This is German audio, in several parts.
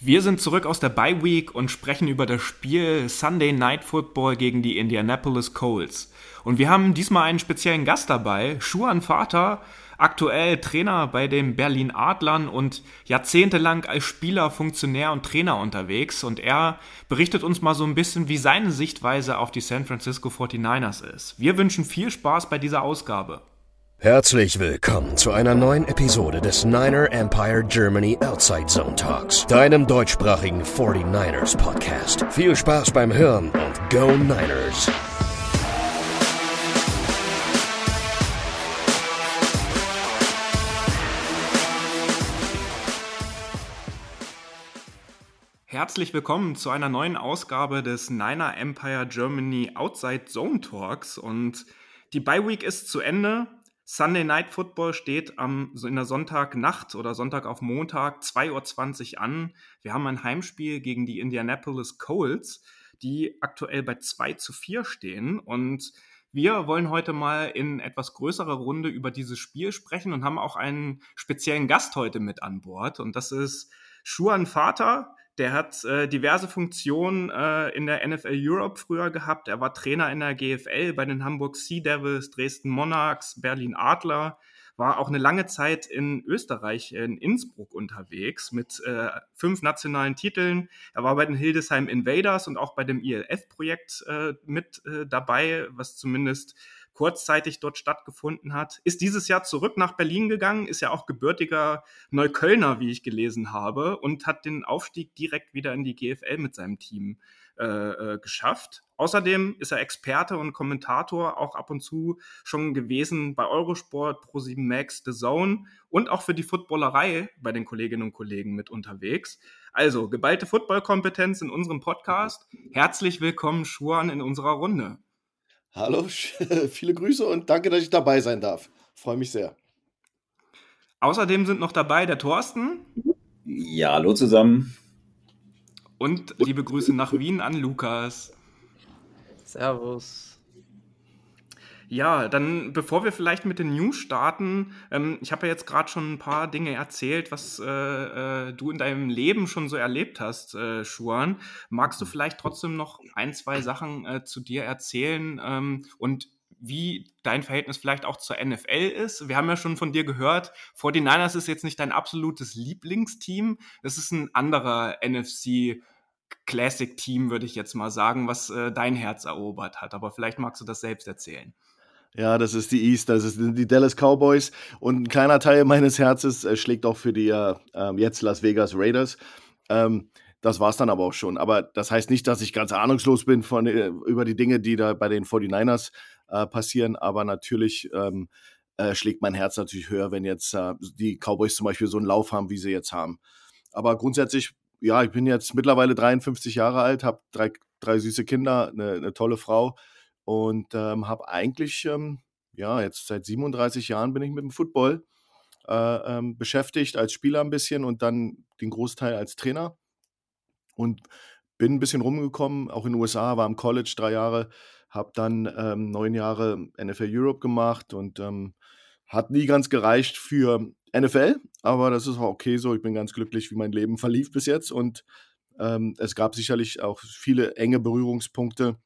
Wir sind zurück aus der Bye Week und sprechen über das Spiel Sunday Night Football gegen die Indianapolis Colts. Und wir haben diesmal einen speziellen Gast dabei, Schuan Vater, aktuell Trainer bei den Berlin Adlern und jahrzehntelang als Spieler, Funktionär und Trainer unterwegs. Und er berichtet uns mal so ein bisschen, wie seine Sichtweise auf die San Francisco 49ers ist. Wir wünschen viel Spaß bei dieser Ausgabe. Herzlich willkommen zu einer neuen Episode des Niner Empire Germany Outside Zone Talks, deinem deutschsprachigen 49ers Podcast. Viel Spaß beim Hören und Go Niners! Herzlich willkommen zu einer neuen Ausgabe des Niner Empire Germany Outside Zone Talks und die Bye Week ist zu Ende. Sunday Night Football steht am, in der Sonntagnacht oder Sonntag auf Montag 2.20 Uhr an. Wir haben ein Heimspiel gegen die Indianapolis Colts, die aktuell bei 2 zu 4 stehen. Und wir wollen heute mal in etwas größerer Runde über dieses Spiel sprechen und haben auch einen speziellen Gast heute mit an Bord. Und das ist Schuan Vater. Der hat äh, diverse Funktionen äh, in der NFL Europe früher gehabt. Er war Trainer in der GFL bei den Hamburg Sea Devils, Dresden Monarchs, Berlin Adler. War auch eine lange Zeit in Österreich, in Innsbruck unterwegs mit äh, fünf nationalen Titeln. Er war bei den Hildesheim Invaders und auch bei dem ILF-Projekt äh, mit äh, dabei, was zumindest kurzzeitig dort stattgefunden hat. Ist dieses Jahr zurück nach Berlin gegangen, ist ja auch gebürtiger Neuköllner, wie ich gelesen habe, und hat den Aufstieg direkt wieder in die GFL mit seinem Team äh, äh, geschafft. Außerdem ist er Experte und Kommentator auch ab und zu schon gewesen bei Eurosport, Pro7 Max, The Zone und auch für die Footballerei bei den Kolleginnen und Kollegen mit unterwegs. Also, geballte Footballkompetenz in unserem Podcast. Herzlich willkommen, Schuan, in unserer Runde. Hallo, viele Grüße und danke, dass ich dabei sein darf. Freue mich sehr. Außerdem sind noch dabei der Thorsten. Ja, hallo zusammen. Und liebe Grüße nach Wien an Lukas. Servus. Ja, dann bevor wir vielleicht mit den News starten, ähm, ich habe ja jetzt gerade schon ein paar Dinge erzählt, was äh, äh, du in deinem Leben schon so erlebt hast, äh, Schuan. Magst du vielleicht trotzdem noch ein, zwei Sachen äh, zu dir erzählen ähm, und wie dein Verhältnis vielleicht auch zur NFL ist. Wir haben ja schon von dir gehört, 49ers ist jetzt nicht dein absolutes Lieblingsteam. Es ist ein anderer NFC Classic Team, würde ich jetzt mal sagen, was äh, dein Herz erobert hat. Aber vielleicht magst du das selbst erzählen. Ja, das ist die East, das sind die Dallas Cowboys und ein kleiner Teil meines Herzens äh, schlägt auch für die äh, ähm, jetzt Las Vegas Raiders. Ähm, das war es dann aber auch schon. Aber das heißt nicht, dass ich ganz ahnungslos bin von, äh, über die Dinge, die da bei den 49ers äh, passieren. Aber natürlich ähm, äh, schlägt mein Herz natürlich höher, wenn jetzt äh, die Cowboys zum Beispiel so einen Lauf haben, wie sie jetzt haben. Aber grundsätzlich, ja, ich bin jetzt mittlerweile 53 Jahre alt, habe drei, drei süße Kinder, eine, eine tolle Frau und ähm, habe eigentlich, ähm, ja, jetzt seit 37 Jahren bin ich mit dem Football äh, ähm, beschäftigt, als Spieler ein bisschen und dann den Großteil als Trainer. Und bin ein bisschen rumgekommen, auch in den USA, war im College drei Jahre, habe dann ähm, neun Jahre NFL Europe gemacht und ähm, hat nie ganz gereicht für NFL, aber das ist auch okay so. Ich bin ganz glücklich, wie mein Leben verlief bis jetzt und ähm, es gab sicherlich auch viele enge Berührungspunkte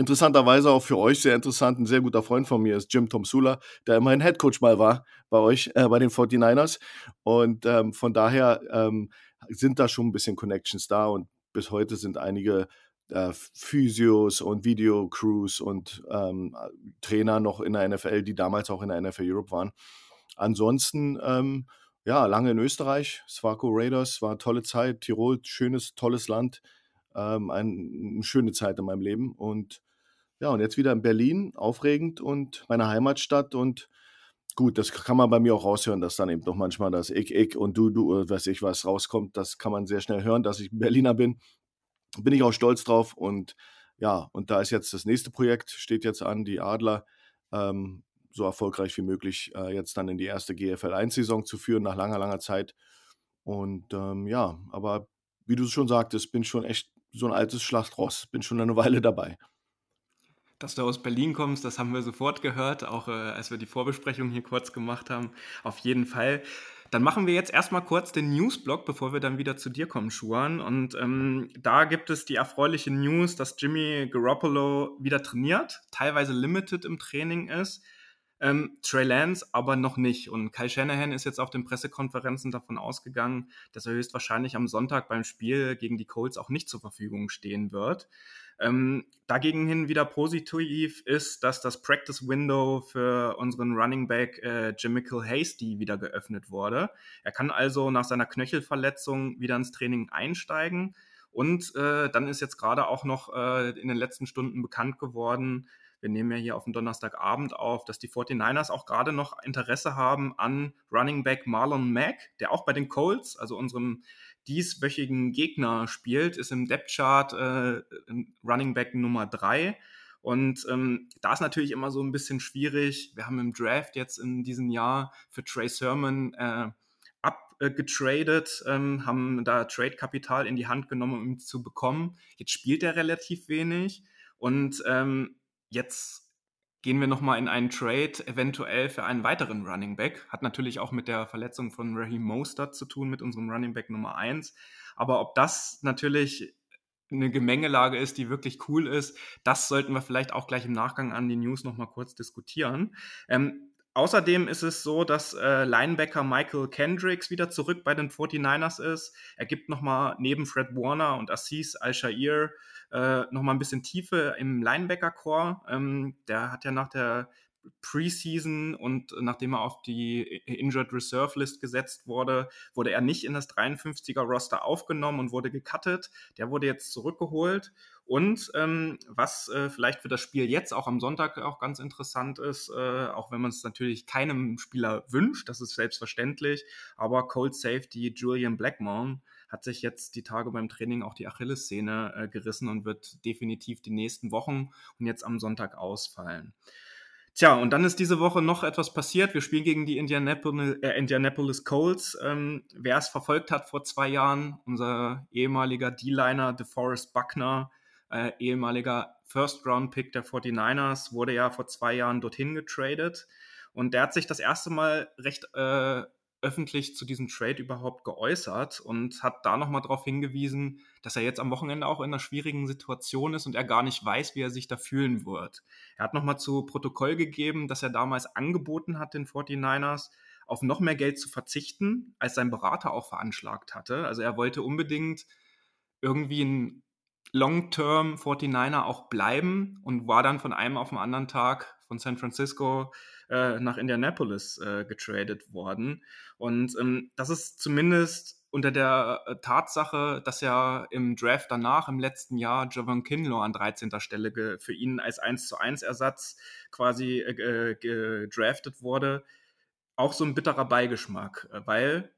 Interessanterweise auch für euch sehr interessant, ein sehr guter Freund von mir ist Jim Tomsula, der immerhin Headcoach mal war bei euch, äh, bei den 49ers. Und ähm, von daher ähm, sind da schon ein bisschen Connections da und bis heute sind einige äh, Physios und Videocrews und ähm, Trainer noch in der NFL, die damals auch in der NFL Europe waren. Ansonsten, ähm, ja, lange in Österreich, Swaco Raiders, war tolle Zeit, Tirol, schönes, tolles Land, ähm, ein, eine schöne Zeit in meinem Leben und ja, und jetzt wieder in Berlin, aufregend und meine Heimatstadt und gut, das kann man bei mir auch raushören, dass dann eben doch manchmal das Ich, Ich und Du, Du, weiß ich was rauskommt. Das kann man sehr schnell hören, dass ich Berliner bin. Bin ich auch stolz drauf und ja, und da ist jetzt das nächste Projekt, steht jetzt an, die Adler ähm, so erfolgreich wie möglich äh, jetzt dann in die erste GFL 1-Saison zu führen, nach langer, langer Zeit. Und ähm, ja, aber wie du schon sagtest, bin schon echt so ein altes Schlachtross, bin schon eine Weile dabei. Dass du aus Berlin kommst, das haben wir sofort gehört, auch äh, als wir die Vorbesprechung hier kurz gemacht haben. Auf jeden Fall. Dann machen wir jetzt erstmal kurz den Newsblock, bevor wir dann wieder zu dir kommen, Schuan. Und ähm, da gibt es die erfreuliche News, dass Jimmy Garoppolo wieder trainiert, teilweise limited im Training ist. Ähm, Trey Lance aber noch nicht. Und Kyle Shanahan ist jetzt auf den Pressekonferenzen davon ausgegangen, dass er höchstwahrscheinlich am Sonntag beim Spiel gegen die Colts auch nicht zur Verfügung stehen wird. Ähm, dagegen hin wieder positiv ist, dass das Practice Window für unseren Running Back äh, Jimichael Hasty wieder geöffnet wurde. Er kann also nach seiner Knöchelverletzung wieder ins Training einsteigen. Und äh, dann ist jetzt gerade auch noch äh, in den letzten Stunden bekannt geworden, wir nehmen ja hier auf den Donnerstagabend auf, dass die 49ers auch gerade noch Interesse haben an Running Back Marlon Mack, der auch bei den Colts, also unserem dieswöchigen Gegner spielt, ist im Depth Chart äh, Running Back Nummer 3. Und ähm, da ist natürlich immer so ein bisschen schwierig. Wir haben im Draft jetzt in diesem Jahr für Trey Sermon äh, abgetradet, ähm, haben da Trade-Kapital in die Hand genommen, um ihn zu bekommen. Jetzt spielt er relativ wenig. Und ähm, jetzt gehen wir nochmal in einen Trade, eventuell für einen weiteren Running Back. Hat natürlich auch mit der Verletzung von Raheem Mostert zu tun, mit unserem Running Back Nummer 1. Aber ob das natürlich eine Gemengelage ist, die wirklich cool ist, das sollten wir vielleicht auch gleich im Nachgang an die News nochmal kurz diskutieren. Ähm, außerdem ist es so, dass äh, Linebacker Michael Kendricks wieder zurück bei den 49ers ist. Er gibt nochmal neben Fred Warner und Assis Al-Shair äh, nochmal ein bisschen Tiefe im Linebacker-Core. Ähm, der hat ja nach der Preseason und nachdem er auf die Injured Reserve List gesetzt wurde, wurde er nicht in das 53er Roster aufgenommen und wurde gecuttet. Der wurde jetzt zurückgeholt. Und ähm, was äh, vielleicht für das Spiel jetzt auch am Sonntag auch ganz interessant ist, äh, auch wenn man es natürlich keinem Spieler wünscht, das ist selbstverständlich, aber Cold Safety Julian Blackmon hat sich jetzt die Tage beim Training auch die Achillessehne äh, gerissen und wird definitiv die nächsten Wochen und jetzt am Sonntag ausfallen. Tja, und dann ist diese Woche noch etwas passiert. Wir spielen gegen die Indianapolis, äh, Indianapolis Colts. Ähm, wer es verfolgt hat vor zwei Jahren, unser ehemaliger D-Liner DeForest Buckner, äh, ehemaliger First-Round-Pick der 49ers, wurde ja vor zwei Jahren dorthin getradet. Und der hat sich das erste Mal recht äh, öffentlich zu diesem Trade überhaupt geäußert und hat da nochmal darauf hingewiesen, dass er jetzt am Wochenende auch in einer schwierigen Situation ist und er gar nicht weiß, wie er sich da fühlen wird. Er hat nochmal zu Protokoll gegeben, dass er damals angeboten hat, den 49ers, auf noch mehr Geld zu verzichten, als sein Berater auch veranschlagt hatte. Also er wollte unbedingt irgendwie ein Long-Term 49er auch bleiben und war dann von einem auf den anderen Tag von San Francisco äh, nach Indianapolis äh, getradet worden. Und ähm, das ist zumindest unter der äh, Tatsache, dass ja im Draft danach, im letzten Jahr, Javon Kinlaw an 13. Stelle für ihn als 1 zu 1 Ersatz quasi äh, gedraftet wurde, auch so ein bitterer Beigeschmack, äh, weil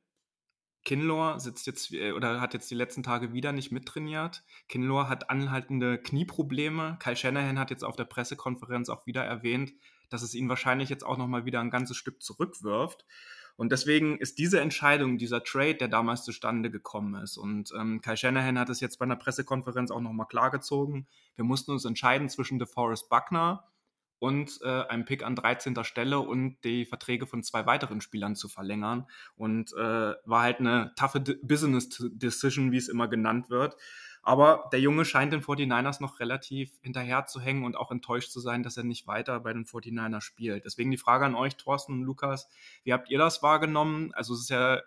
Kinlaw sitzt jetzt oder hat jetzt die letzten Tage wieder nicht mittrainiert. Kinlaw hat anhaltende Knieprobleme. Kyle Shanahan hat jetzt auf der Pressekonferenz auch wieder erwähnt, dass es ihn wahrscheinlich jetzt auch nochmal wieder ein ganzes Stück zurückwirft. Und deswegen ist diese Entscheidung, dieser Trade, der damals zustande gekommen ist. Und ähm, Kai Shanahan hat es jetzt bei einer Pressekonferenz auch nochmal klargezogen. Wir mussten uns entscheiden zwischen DeForest Buckner und äh, einem Pick an 13. Stelle und die Verträge von zwei weiteren Spielern zu verlängern. Und äh, war halt eine toughe Business Decision, wie es immer genannt wird. Aber der Junge scheint den 49ers noch relativ hinterher zu hängen und auch enttäuscht zu sein, dass er nicht weiter bei den 49ers spielt. Deswegen die Frage an euch, Thorsten und Lukas, wie habt ihr das wahrgenommen? Also es ist ja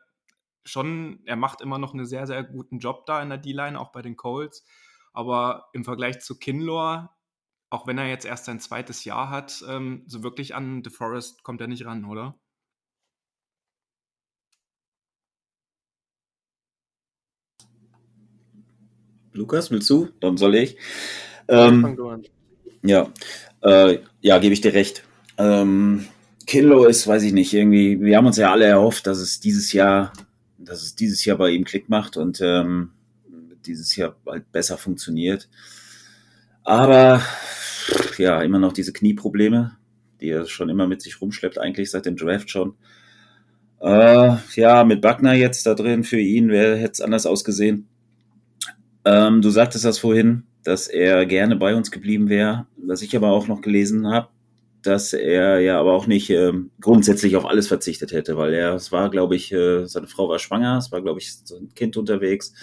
schon, er macht immer noch einen sehr, sehr guten Job da in der D-Line, auch bei den Colts. Aber im Vergleich zu Kinlaw, auch wenn er jetzt erst sein zweites Jahr hat, ähm, so wirklich an DeForest kommt er nicht ran, oder? Lukas, willst du? Dann soll ich. Ähm, ja, äh, ja, gebe ich dir recht. Ähm, Kinlo ist, weiß ich nicht, irgendwie, wir haben uns ja alle erhofft, dass es dieses Jahr, dass es dieses Jahr bei ihm Klick macht und ähm, dieses Jahr halt besser funktioniert. Aber ja, immer noch diese Knieprobleme, die er schon immer mit sich rumschleppt, eigentlich seit dem Draft schon. Äh, ja, mit Buckner jetzt da drin für ihn, wer hätte es anders ausgesehen? Ähm, du sagtest das vorhin, dass er gerne bei uns geblieben wäre. Was ich aber auch noch gelesen habe, dass er ja aber auch nicht äh, grundsätzlich auf alles verzichtet hätte, weil er, es war, glaube ich, äh, seine Frau war schwanger, es war, glaube ich, so ein Kind unterwegs.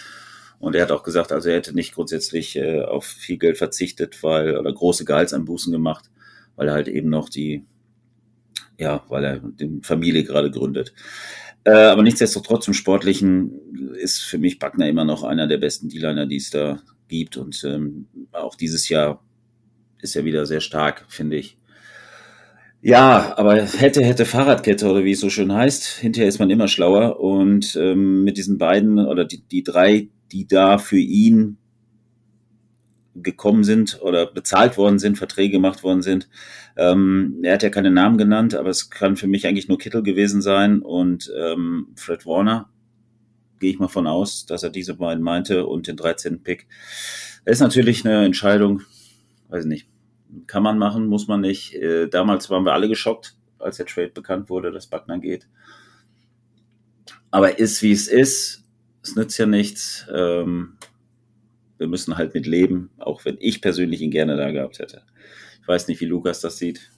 Und er hat auch gesagt, also er hätte nicht grundsätzlich äh, auf viel Geld verzichtet, weil, oder große Gehaltsanbußen gemacht, weil er halt eben noch die, ja, weil er die Familie gerade gründet. Äh, aber nichtsdestotrotz im Sportlichen ist für mich Backner immer noch einer der besten D-Liner, die es da gibt. Und ähm, auch dieses Jahr ist er wieder sehr stark, finde ich. Ja, aber hätte, hätte Fahrradkette oder wie es so schön heißt, hinterher ist man immer schlauer. Und ähm, mit diesen beiden oder die, die drei, die da für ihn gekommen sind oder bezahlt worden sind, Verträge gemacht worden sind. Ähm, er hat ja keine Namen genannt, aber es kann für mich eigentlich nur Kittel gewesen sein und ähm, Fred Warner. Gehe ich mal von aus, dass er diese beiden meinte und den 13. Pick. Das ist natürlich eine Entscheidung, weiß nicht, kann man machen, muss man nicht. Äh, damals waren wir alle geschockt, als der Trade bekannt wurde, dass Buckner geht. Aber ist wie es ist, es nützt ja nichts. Ähm, wir müssen halt mit leben, auch wenn ich persönlich ihn gerne da gehabt hätte. Ich weiß nicht, wie Lukas das sieht.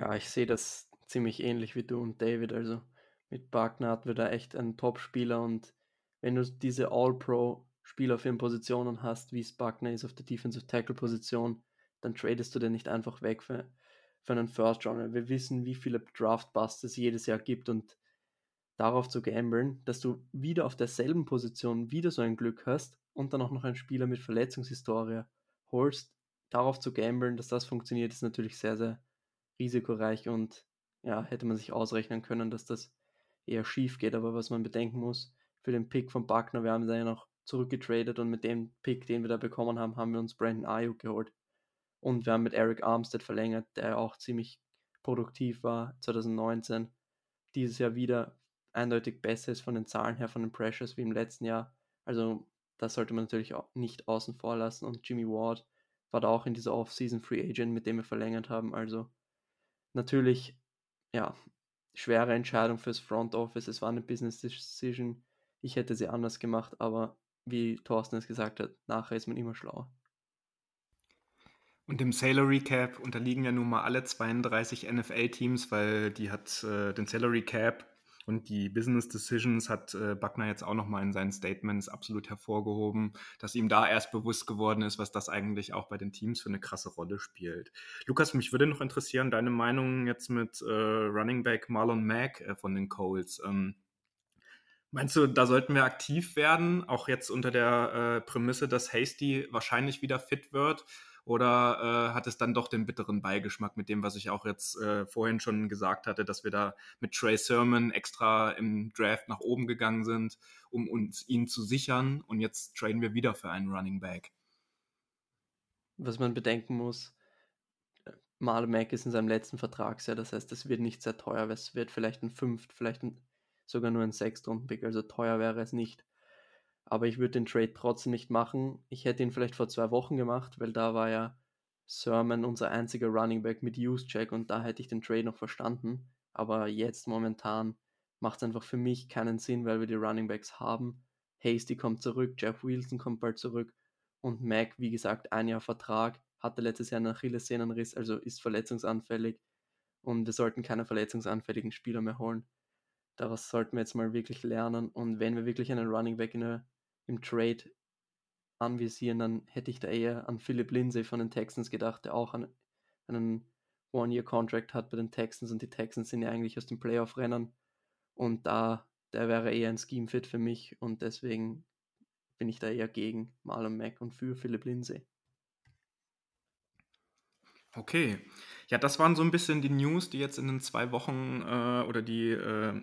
Ja, ich sehe das ziemlich ähnlich wie du und David. Also mit Buckner hatten wir da echt einen Top-Spieler und wenn du diese All-Pro-Spieler auf ihren Positionen hast, wie es Buckner ist auf der Defensive Tackle-Position, dann tradest du den nicht einfach weg für, für einen First Runner. Wir wissen, wie viele Draft-Busts es jedes Jahr gibt und darauf zu gamblen, dass du wieder auf derselben Position wieder so ein Glück hast und dann auch noch einen Spieler mit Verletzungshistorie holst, darauf zu gamblen, dass das funktioniert, ist natürlich sehr, sehr risikoreich und ja, hätte man sich ausrechnen können, dass das eher schief geht. Aber was man bedenken muss, für den Pick von Buckner, wir haben da ja noch zurückgetradet und mit dem Pick, den wir da bekommen haben, haben wir uns Brandon Ayuk geholt. Und wir haben mit Eric Armstead verlängert, der auch ziemlich produktiv war 2019. Dieses Jahr wieder eindeutig besser ist von den Zahlen her, von den Pressures wie im letzten Jahr. Also das sollte man natürlich auch nicht außen vor lassen. Und Jimmy Ward war da auch in dieser Off-Season Free Agent, mit dem wir verlängert haben. Also natürlich, ja, schwere Entscheidung fürs Front Office. Es war eine Business Decision. Ich hätte sie anders gemacht, aber wie Thorsten es gesagt hat, nachher ist man immer schlauer. Und dem Salary Cap unterliegen ja nun mal alle 32 NFL-Teams, weil die hat äh, den Salary Cap und die Business Decisions hat äh, Buckner jetzt auch nochmal in seinen Statements absolut hervorgehoben, dass ihm da erst bewusst geworden ist, was das eigentlich auch bei den Teams für eine krasse Rolle spielt. Lukas, mich würde noch interessieren, deine Meinung jetzt mit äh, Running Back Marlon Mack äh, von den Colts. Ähm, meinst du, da sollten wir aktiv werden, auch jetzt unter der äh, Prämisse, dass Hasty wahrscheinlich wieder fit wird? Oder äh, hat es dann doch den bitteren Beigeschmack mit dem, was ich auch jetzt äh, vorhin schon gesagt hatte, dass wir da mit Trey Sermon extra im Draft nach oben gegangen sind, um uns ihn zu sichern. Und jetzt traden wir wieder für einen Running Back? Was man bedenken muss, Marlon Mack ist in seinem letzten Vertragsjahr, das heißt, es wird nicht sehr teuer, es wird vielleicht ein Fünft, vielleicht ein, sogar nur ein Sechstrunden-Pick, also teuer wäre es nicht aber ich würde den Trade trotzdem nicht machen. Ich hätte ihn vielleicht vor zwei Wochen gemacht, weil da war ja Sermon unser einziger Running Back mit Use-Check und da hätte ich den Trade noch verstanden. Aber jetzt momentan macht es einfach für mich keinen Sinn, weil wir die Running Backs haben. Hasty kommt zurück, Jeff Wilson kommt bald zurück und Mac, wie gesagt, ein Jahr Vertrag, hatte letztes Jahr einen Achillessehnenriss, also ist verletzungsanfällig und wir sollten keine verletzungsanfälligen Spieler mehr holen. Daraus sollten wir jetzt mal wirklich lernen und wenn wir wirklich einen Running Back der im Trade anvisieren, dann hätte ich da eher an Philip Lindsay von den Texans gedacht, der auch einen, einen One-Year-Contract hat bei den Texans und die Texans sind ja eigentlich aus dem Playoff-Rennen und da, der wäre eher ein Scheme-Fit für mich und deswegen bin ich da eher gegen Marlon Mack und für Philip Lindsay. Okay. Ja, das waren so ein bisschen die News, die jetzt in den zwei Wochen äh, oder die äh,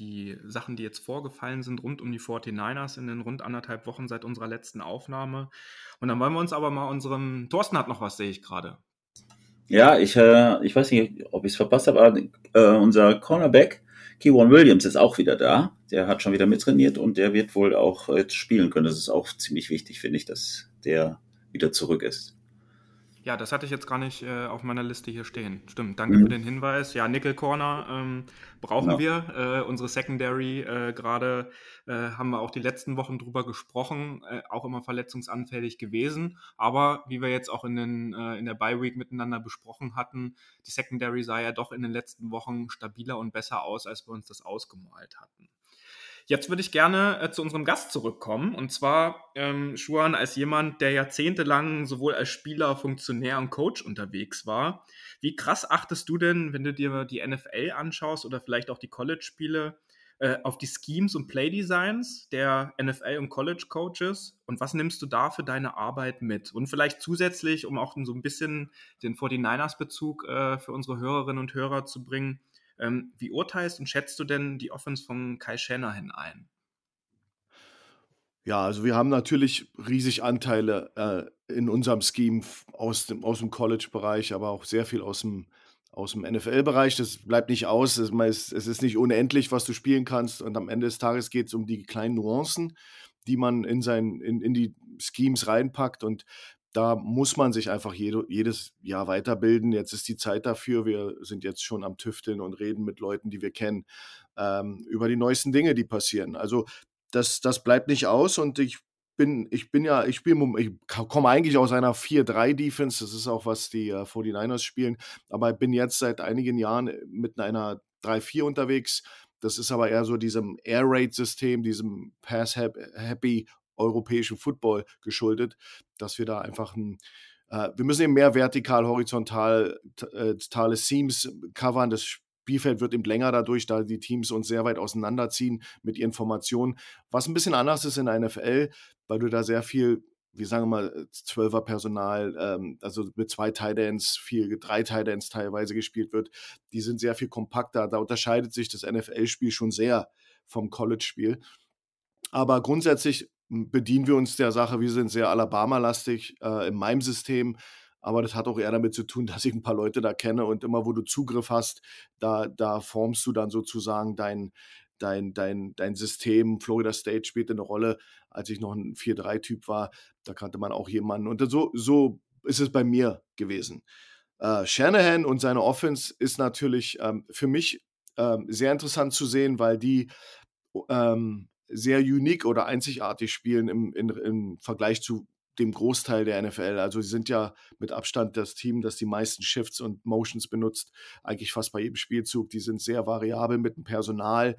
die Sachen, die jetzt vorgefallen sind rund um die 49ers in den rund anderthalb Wochen seit unserer letzten Aufnahme. Und dann wollen wir uns aber mal unserem, Thorsten hat noch was, sehe ich gerade. Ja, ich, äh, ich weiß nicht, ob ich es verpasst habe, aber äh, unser Cornerback, Keywan Williams, ist auch wieder da. Der hat schon wieder mittrainiert und der wird wohl auch jetzt spielen können. Das ist auch ziemlich wichtig, finde ich, dass der wieder zurück ist. Ja, das hatte ich jetzt gar nicht äh, auf meiner Liste hier stehen. Stimmt, danke mhm. für den Hinweis. Ja, Nickel Corner ähm, brauchen ja. wir. Äh, unsere Secondary, äh, gerade äh, haben wir auch die letzten Wochen drüber gesprochen, äh, auch immer verletzungsanfällig gewesen. Aber wie wir jetzt auch in, den, äh, in der Bye Week miteinander besprochen hatten, die Secondary sah ja doch in den letzten Wochen stabiler und besser aus, als wir uns das ausgemalt hatten. Jetzt würde ich gerne äh, zu unserem Gast zurückkommen. Und zwar, ähm, Schuan, als jemand, der jahrzehntelang sowohl als Spieler, Funktionär und Coach unterwegs war. Wie krass achtest du denn, wenn du dir die NFL anschaust oder vielleicht auch die College-Spiele, äh, auf die Schemes und Playdesigns der NFL- und College-Coaches? Und was nimmst du da für deine Arbeit mit? Und vielleicht zusätzlich, um auch so ein bisschen den 49ers-Bezug äh, für unsere Hörerinnen und Hörer zu bringen, ähm, wie urteilst und schätzt du denn die Offense von Kai Shanahan ein? Ja, also wir haben natürlich riesig Anteile äh, in unserem Scheme aus dem, aus dem College-Bereich, aber auch sehr viel aus dem, aus dem NFL-Bereich. Das bleibt nicht aus. Es ist, es ist nicht unendlich, was du spielen kannst. Und am Ende des Tages geht es um die kleinen Nuancen, die man in, sein, in, in die Schemes reinpackt. Und da muss man sich einfach jede, jedes Jahr weiterbilden. Jetzt ist die Zeit dafür. Wir sind jetzt schon am Tüfteln und reden mit Leuten, die wir kennen, ähm, über die neuesten Dinge, die passieren. Also das, das bleibt nicht aus und ich bin, ich bin ja, ich spiele, ich komme eigentlich aus einer 4-3-Defense, das ist auch, was die äh, 49ers spielen, aber ich bin jetzt seit einigen Jahren mit einer 3-4 unterwegs. Das ist aber eher so diesem Air Raid-System, diesem Pass-Happy europäischen Football geschuldet, dass wir da einfach ein äh, wir müssen eben mehr vertikal, horizontal äh, tale Seams covern. Das Spielfeld wird eben länger dadurch, da die Teams uns sehr weit auseinanderziehen mit ihren Formationen. Was ein bisschen anders ist in der NFL, weil du da sehr viel wie sagen wir mal, Zwölfer Personal, ähm, also mit zwei Tidends, viel, drei Tidends teilweise gespielt wird, die sind sehr viel kompakter. Da unterscheidet sich das NFL-Spiel schon sehr vom College-Spiel. Aber grundsätzlich bedienen wir uns der Sache. Wir sind sehr Alabama-lastig äh, in meinem System. Aber das hat auch eher damit zu tun, dass ich ein paar Leute da kenne und immer, wo du Zugriff hast, da, da formst du dann sozusagen dein, dein, dein, dein System. Florida State spielte eine Rolle, als ich noch ein 4-3-Typ war. Da kannte man auch jemanden. Und so, so ist es bei mir gewesen. Äh, Shanahan und seine Offense ist natürlich ähm, für mich ähm, sehr interessant zu sehen, weil die ähm, sehr unique oder einzigartig spielen im, in, im Vergleich zu dem Großteil der NFL. Also sie sind ja mit Abstand das Team, das die meisten Shifts und Motions benutzt, eigentlich fast bei jedem Spielzug. Die sind sehr variabel mit dem Personal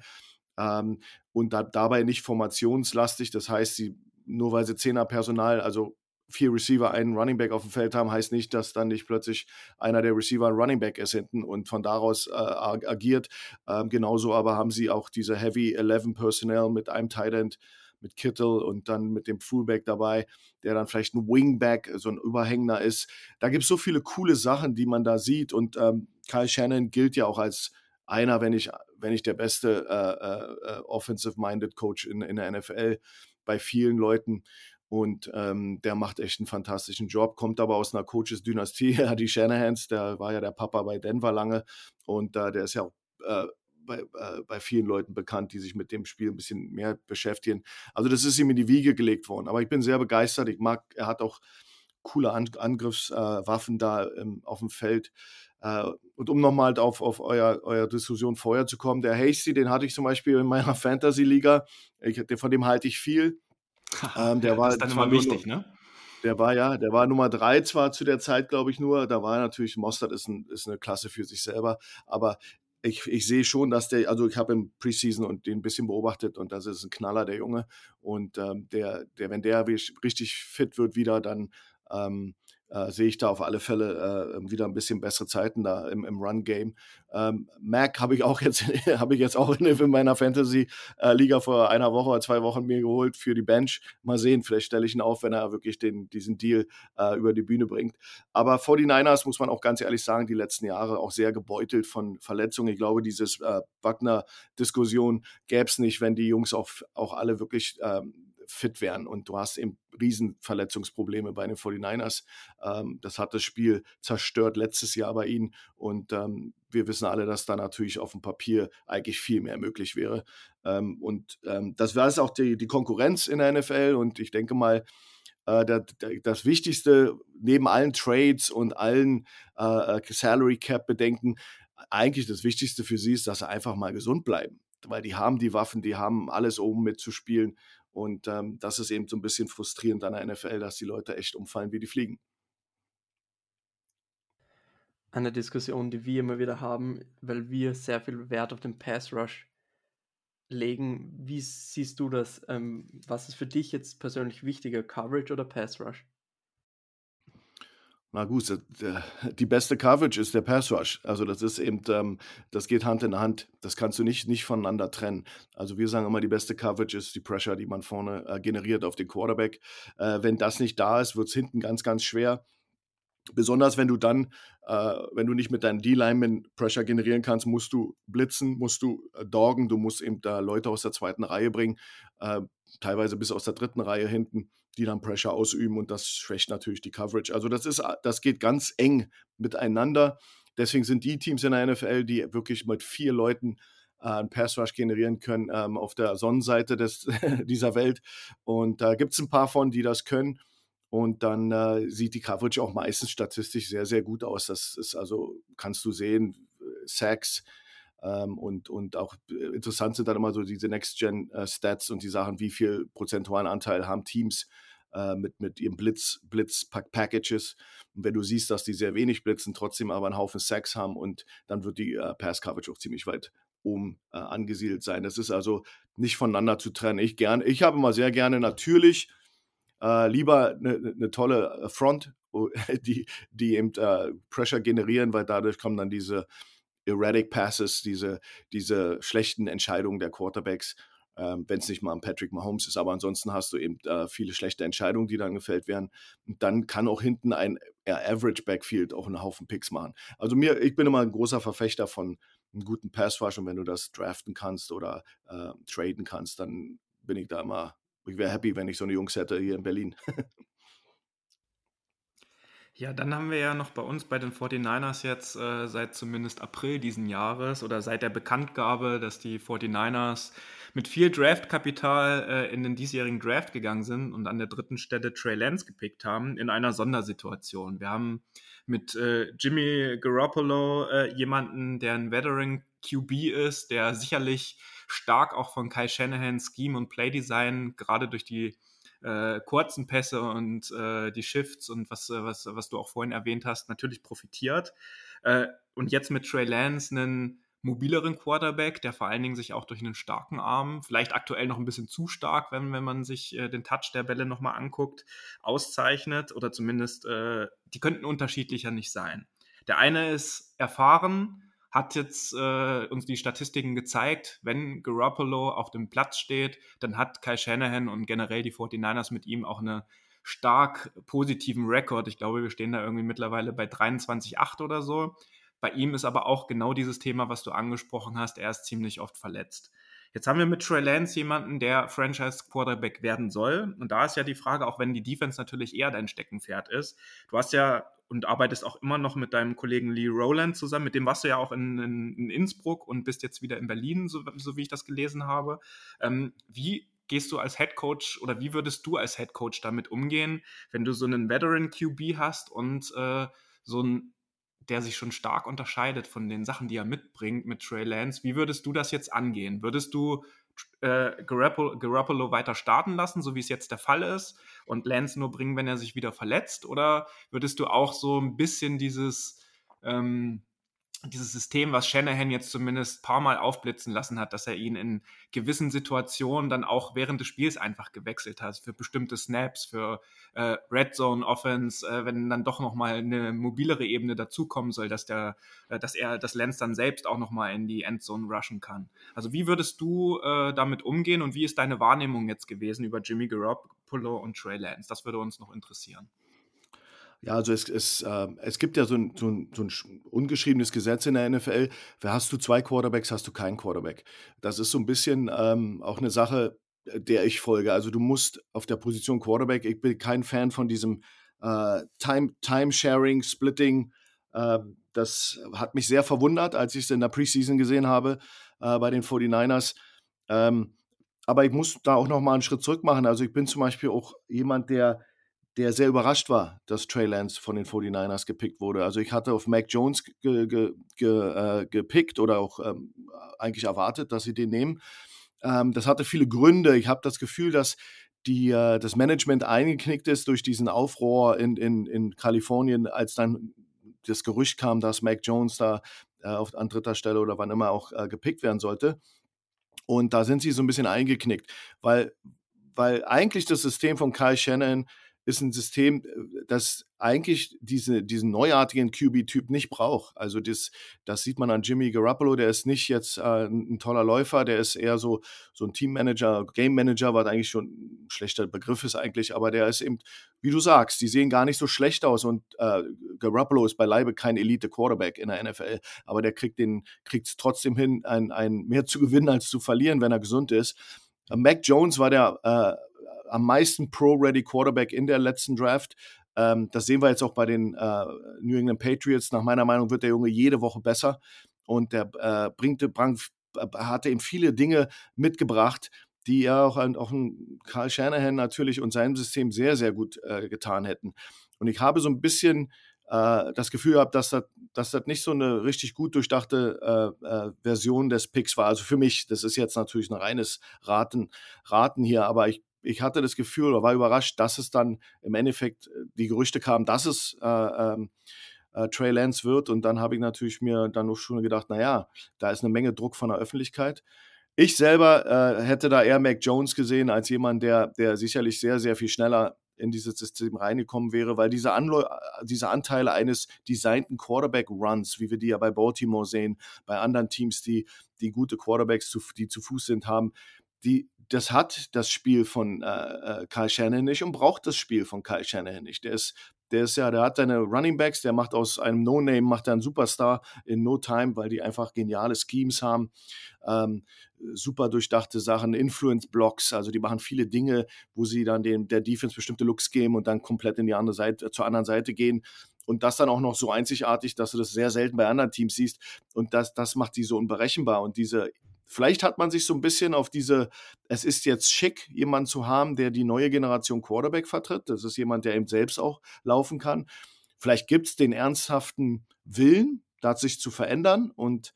ähm, und da, dabei nicht formationslastig. Das heißt, sie nur weil sie Zehner Personal, also vier Receiver einen Running Back auf dem Feld haben, heißt nicht, dass dann nicht plötzlich einer der Receiver ein Running Back ist hinten und von daraus äh, agiert. Ähm, genauso aber haben sie auch diese Heavy 11 Personnel mit einem Tight End, mit Kittle und dann mit dem Fullback dabei, der dann vielleicht ein Wingback, so ein Überhängender ist. Da gibt es so viele coole Sachen, die man da sieht und ähm, Kyle Shannon gilt ja auch als einer, wenn nicht, wenn nicht der beste äh, äh, äh offensive-minded Coach in, in der NFL bei vielen Leuten. Und ähm, der macht echt einen fantastischen Job, kommt aber aus einer Coaches-Dynastie, die Shanahans, der war ja der Papa bei Denver lange und äh, der ist ja auch äh, bei, äh, bei vielen Leuten bekannt, die sich mit dem Spiel ein bisschen mehr beschäftigen. Also das ist ihm in die Wiege gelegt worden. Aber ich bin sehr begeistert. Ich mag, er hat auch coole An Angriffswaffen da ähm, auf dem Feld. Äh, und um nochmal auf, auf euer, euer Diskussion vorher zu kommen, der Hasty, den hatte ich zum Beispiel in meiner Fantasy-Liga. Von dem halte ich viel ähm, der war, das ist dann immer wichtig, nur, ne? Der war ja, der war Nummer drei zwar zu der Zeit, glaube ich, nur. Da war natürlich, Mostert ist, ein, ist eine Klasse für sich selber. Aber ich, ich sehe schon, dass der, also ich habe im Preseason und den ein bisschen beobachtet und das ist ein Knaller, der Junge. Und ähm, der, der, wenn der richtig fit wird wieder, dann ähm, äh, sehe ich da auf alle Fälle äh, wieder ein bisschen bessere Zeiten da im, im Run-Game. Ähm, Mac habe ich auch jetzt, habe ich jetzt auch in, in meiner Fantasy-Liga vor einer Woche oder zwei Wochen mir geholt für die Bench. Mal sehen, vielleicht stelle ich ihn auf, wenn er wirklich den, diesen Deal äh, über die Bühne bringt. Aber 49ers muss man auch ganz ehrlich sagen, die letzten Jahre auch sehr gebeutelt von Verletzungen. Ich glaube, dieses äh, Wagner-Diskussion gäbe es nicht, wenn die Jungs auch, auch alle wirklich ähm, fit wären. Und du hast eben Riesenverletzungsprobleme bei den 49ers. Ähm, das hat das Spiel zerstört letztes Jahr bei ihnen. Und ähm, wir wissen alle, dass da natürlich auf dem Papier eigentlich viel mehr möglich wäre. Ähm, und ähm, das wäre es auch die, die Konkurrenz in der NFL. Und ich denke mal, äh, das, das, Wichtigste neben allen Trades und allen äh, äh, Salary Cap Bedenken, eigentlich das Wichtigste für sie ist, dass sie einfach mal gesund bleiben. Weil die haben die Waffen, die haben alles oben mitzuspielen. Und ähm, das ist eben so ein bisschen frustrierend an der NFL, dass die Leute echt umfallen wie die Fliegen. Eine Diskussion, die wir immer wieder haben, weil wir sehr viel Wert auf den Pass Rush legen. Wie siehst du das? Ähm, was ist für dich jetzt persönlich wichtiger, Coverage oder Pass Rush? Na gut, die beste Coverage ist der Pass Rush. Also das ist eben, ähm, das geht Hand in Hand. Das kannst du nicht, nicht voneinander trennen. Also wir sagen immer, die beste Coverage ist die Pressure, die man vorne äh, generiert auf den Quarterback. Äh, wenn das nicht da ist, wird es hinten ganz, ganz schwer. Besonders wenn du dann, äh, wenn du nicht mit deinen D-Linemen Pressure generieren kannst, musst du blitzen, musst du äh, doggen, du musst eben da Leute aus der zweiten Reihe bringen, äh, teilweise bis aus der dritten Reihe hinten, die dann Pressure ausüben und das schwächt natürlich die Coverage. Also das ist, äh, das geht ganz eng miteinander. Deswegen sind die Teams in der NFL, die wirklich mit vier Leuten äh, einen Pass Rush generieren können, ähm, auf der Sonnenseite des, dieser Welt. Und da gibt es ein paar von, die das können. Und dann äh, sieht die Coverage auch meistens statistisch sehr, sehr gut aus. Das ist also, kannst du sehen, Sacks und, und auch äh, interessant sind dann immer so diese Next-Gen-Stats äh, und die Sachen, wie viel prozentualen Anteil haben Teams äh, mit, mit ihren Blitz, Blitz-Packages. Und wenn du siehst, dass die sehr wenig blitzen, trotzdem aber einen Haufen Sacks haben und dann wird die äh, Pass-Coverage auch ziemlich weit oben äh, angesiedelt sein. Das ist also nicht voneinander zu trennen. Ich, gern, ich habe immer sehr gerne natürlich äh, lieber eine, eine, tolle äh, Front, die, die eben Pressure generieren, weil dadurch kommen dann diese erratic Passes, diese, diese schlechten Entscheidungen der Quarterbacks, ähm, wenn es nicht mal ein Patrick Mahomes ist. Aber ansonsten hast du eben äh, viele schlechte Entscheidungen, die dann gefällt werden. Und dann kann auch hinten ein Average Backfield auch einen Haufen Picks machen. Also mir, ich bin immer ein großer Verfechter von einem guten Pass Rush und wenn du das draften kannst oder äh, traden kannst, dann bin ich da immer ich wäre happy, wenn ich so eine Jungs hätte hier in Berlin. Ja, dann haben wir ja noch bei uns bei den 49ers jetzt äh, seit zumindest April diesen Jahres oder seit der Bekanntgabe, dass die 49ers mit viel Draftkapital äh, in den diesjährigen Draft gegangen sind und an der dritten Stelle Trey Lance gepickt haben, in einer Sondersituation. Wir haben mit äh, Jimmy Garoppolo äh, jemanden, der ein Veteran QB ist, der sicherlich stark auch von Kai Shanahan Scheme und Playdesign, gerade durch die äh, kurzen Pässe und äh, die Shifts und was, äh, was, was du auch vorhin erwähnt hast, natürlich profitiert. Äh, und jetzt mit Trey Lance einen mobileren Quarterback, der vor allen Dingen sich auch durch einen starken Arm, vielleicht aktuell noch ein bisschen zu stark, wenn, wenn man sich äh, den Touch der Bälle nochmal anguckt, auszeichnet oder zumindest, äh, die könnten unterschiedlicher nicht sein. Der eine ist erfahren, hat jetzt äh, uns die Statistiken gezeigt, wenn Garoppolo auf dem Platz steht, dann hat Kai Shanahan und generell die 49ers mit ihm auch einen stark positiven Rekord. Ich glaube, wir stehen da irgendwie mittlerweile bei 23,8 oder so. Bei ihm ist aber auch genau dieses Thema, was du angesprochen hast, er ist ziemlich oft verletzt. Jetzt haben wir mit Trey Lance jemanden, der Franchise Quarterback werden soll. Und da ist ja die Frage, auch wenn die Defense natürlich eher dein Steckenpferd ist. Du hast ja und arbeitest auch immer noch mit deinem Kollegen Lee Rowland zusammen. Mit dem warst du ja auch in, in, in Innsbruck und bist jetzt wieder in Berlin, so, so wie ich das gelesen habe. Ähm, wie gehst du als Head Coach oder wie würdest du als Head Coach damit umgehen, wenn du so einen Veteran QB hast und äh, so ein der sich schon stark unterscheidet von den Sachen, die er mitbringt mit Trey Lance. Wie würdest du das jetzt angehen? Würdest du äh, Garoppolo, Garoppolo weiter starten lassen, so wie es jetzt der Fall ist, und Lance nur bringen, wenn er sich wieder verletzt? Oder würdest du auch so ein bisschen dieses ähm, dieses System, was Shanahan jetzt zumindest ein paar Mal aufblitzen lassen hat, dass er ihn in gewissen Situationen dann auch während des Spiels einfach gewechselt hat, für bestimmte Snaps, für äh, Red Zone Offense, äh, wenn dann doch nochmal eine mobilere Ebene dazukommen soll, dass der, äh, dass er, das Lance dann selbst auch nochmal in die Endzone rushen kann. Also wie würdest du äh, damit umgehen und wie ist deine Wahrnehmung jetzt gewesen über Jimmy Garoppolo und Trey Lance? Das würde uns noch interessieren. Ja, also es, es, äh, es gibt ja so ein, so, ein, so ein ungeschriebenes Gesetz in der NFL. Hast du zwei Quarterbacks, hast du keinen Quarterback. Das ist so ein bisschen ähm, auch eine Sache, äh, der ich folge. Also du musst auf der Position Quarterback, ich bin kein Fan von diesem äh, Time, Time-Sharing, Splitting. Äh, das hat mich sehr verwundert, als ich es in der Preseason gesehen habe äh, bei den 49ers. Ähm, aber ich muss da auch noch mal einen Schritt zurück machen. Also ich bin zum Beispiel auch jemand, der der sehr überrascht war, dass Trey Lance von den 49ers gepickt wurde. Also ich hatte auf Mac Jones ge, ge, ge, äh, gepickt oder auch ähm, eigentlich erwartet, dass sie den nehmen. Ähm, das hatte viele Gründe. Ich habe das Gefühl, dass die, äh, das Management eingeknickt ist durch diesen Aufruhr in, in, in Kalifornien, als dann das Gerücht kam, dass Mac Jones da äh, auf, an dritter Stelle oder wann immer auch äh, gepickt werden sollte. Und da sind sie so ein bisschen eingeknickt, weil, weil eigentlich das System von Kyle Shannon ist ein System, äh, das eigentlich diese, diesen neuartigen QB-Typ nicht braucht. Also das, das sieht man an Jimmy Garoppolo, der ist nicht jetzt äh, ein toller Läufer, der ist eher so, so ein Teammanager, Game Manager, was eigentlich schon ein schlechter Begriff ist eigentlich, aber der ist eben, wie du sagst, die sehen gar nicht so schlecht aus und äh, Garoppolo ist beileibe kein Elite-Quarterback in der NFL, aber der kriegt es trotzdem hin, ein, ein mehr zu gewinnen als zu verlieren, wenn er gesund ist. Mac Jones war der äh, am meisten Pro-Ready Quarterback in der letzten Draft. Ähm, das sehen wir jetzt auch bei den äh, New England Patriots. Nach meiner Meinung wird der Junge jede Woche besser und der äh, bringte, bring, hatte ihm viele Dinge mitgebracht, die er auch, auch ein Karl Shanahan natürlich und seinem System sehr, sehr gut äh, getan hätten. Und ich habe so ein bisschen äh, das Gefühl gehabt, dass das, dass das nicht so eine richtig gut durchdachte äh, äh, Version des Picks war. Also für mich, das ist jetzt natürlich ein reines Raten, Raten hier, aber ich ich hatte das Gefühl oder war überrascht, dass es dann im Endeffekt äh, die Gerüchte kamen, dass es äh, ähm, äh, Trey Lance wird. Und dann habe ich natürlich mir dann auch schon gedacht, naja, da ist eine Menge Druck von der Öffentlichkeit. Ich selber äh, hätte da eher Mac Jones gesehen als jemand, der, der sicherlich sehr, sehr viel schneller in dieses System reingekommen wäre, weil diese, Anle äh, diese Anteile eines designten Quarterback-Runs, wie wir die ja bei Baltimore sehen, bei anderen Teams, die, die gute Quarterbacks, zu, die zu Fuß sind, haben, die, das hat das Spiel von äh, äh, Kyle Shanahan nicht und braucht das Spiel von Kyle Shanahan nicht. Der ist, der ist ja, der hat seine Running Backs, der macht aus einem No-Name, macht einen Superstar in No Time, weil die einfach geniale Schemes haben. Ähm, super durchdachte Sachen, Influence-Blocks, also die machen viele Dinge, wo sie dann den, der Defense bestimmte Looks geben und dann komplett in die andere Seite, zur anderen Seite gehen und das dann auch noch so einzigartig, dass du das sehr selten bei anderen Teams siehst und das, das macht die so unberechenbar und diese Vielleicht hat man sich so ein bisschen auf diese, es ist jetzt schick, jemanden zu haben, der die neue Generation Quarterback vertritt. Das ist jemand, der eben selbst auch laufen kann. Vielleicht gibt es den ernsthaften Willen, da sich zu verändern und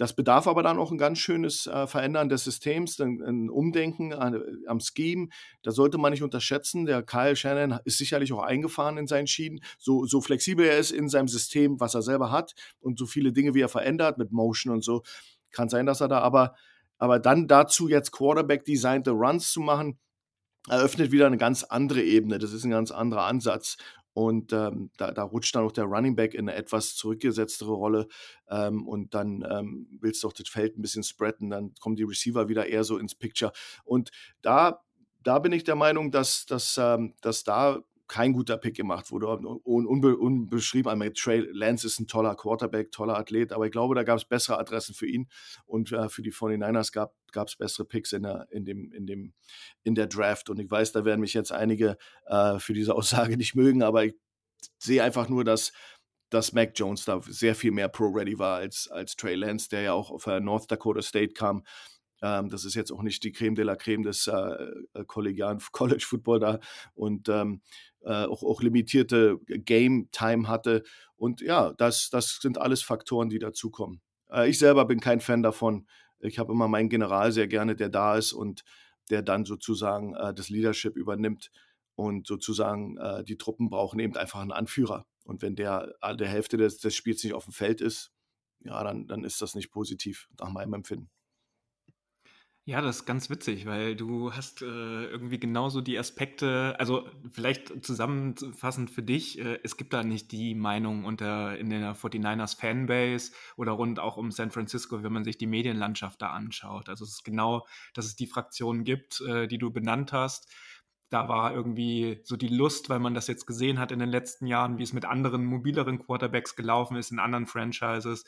das bedarf aber dann auch ein ganz schönes äh, Verändern des Systems, ein, ein Umdenken an, am Scheme. Da sollte man nicht unterschätzen. Der Kyle Shannon ist sicherlich auch eingefahren in seinen Schienen. So, so flexibel er ist in seinem System, was er selber hat und so viele Dinge, wie er verändert mit Motion und so. Kann sein, dass er da aber, aber dann dazu jetzt Quarterback-designte Runs zu machen, eröffnet wieder eine ganz andere Ebene. Das ist ein ganz anderer Ansatz. Und ähm, da, da, rutscht dann auch der Running Back in eine etwas zurückgesetztere Rolle. Ähm, und dann ähm, willst du auch das Feld ein bisschen spreaden. Dann kommen die Receiver wieder eher so ins Picture. Und da, da bin ich der Meinung, dass, dass, ähm, dass da kein guter Pick gemacht wurde. Unbe unbeschrieben einmal, Trey Lance ist ein toller Quarterback, toller Athlet, aber ich glaube, da gab es bessere Adressen für ihn und äh, für die 49ers gab es bessere Picks in der, in, dem, in, dem, in der Draft. Und ich weiß, da werden mich jetzt einige äh, für diese Aussage nicht mögen, aber ich sehe einfach nur, dass dass Mac Jones da sehr viel mehr Pro-Ready war als, als Trey Lance, der ja auch auf äh, North Dakota State kam ähm, das ist jetzt auch nicht die Creme de la Creme des äh, äh College Football da und ähm, äh, auch, auch, limitierte Game Time hatte. Und ja, das, das sind alles Faktoren, die dazukommen. Äh, ich selber bin kein Fan davon. Ich habe immer meinen General sehr gerne, der da ist und der dann sozusagen äh, das Leadership übernimmt und sozusagen äh, die Truppen brauchen eben einfach einen Anführer. Und wenn der der Hälfte des, des Spiels nicht auf dem Feld ist, ja, dann, dann ist das nicht positiv, nach meinem Empfinden. Ja, das ist ganz witzig, weil du hast äh, irgendwie genauso die Aspekte, also vielleicht zusammenfassend für dich, äh, es gibt da nicht die Meinung unter in der 49ers Fanbase oder rund auch um San Francisco, wenn man sich die Medienlandschaft da anschaut. Also es ist genau, dass es die Fraktionen gibt, äh, die du benannt hast. Da war irgendwie so die Lust, weil man das jetzt gesehen hat in den letzten Jahren, wie es mit anderen mobileren Quarterbacks gelaufen ist in anderen Franchises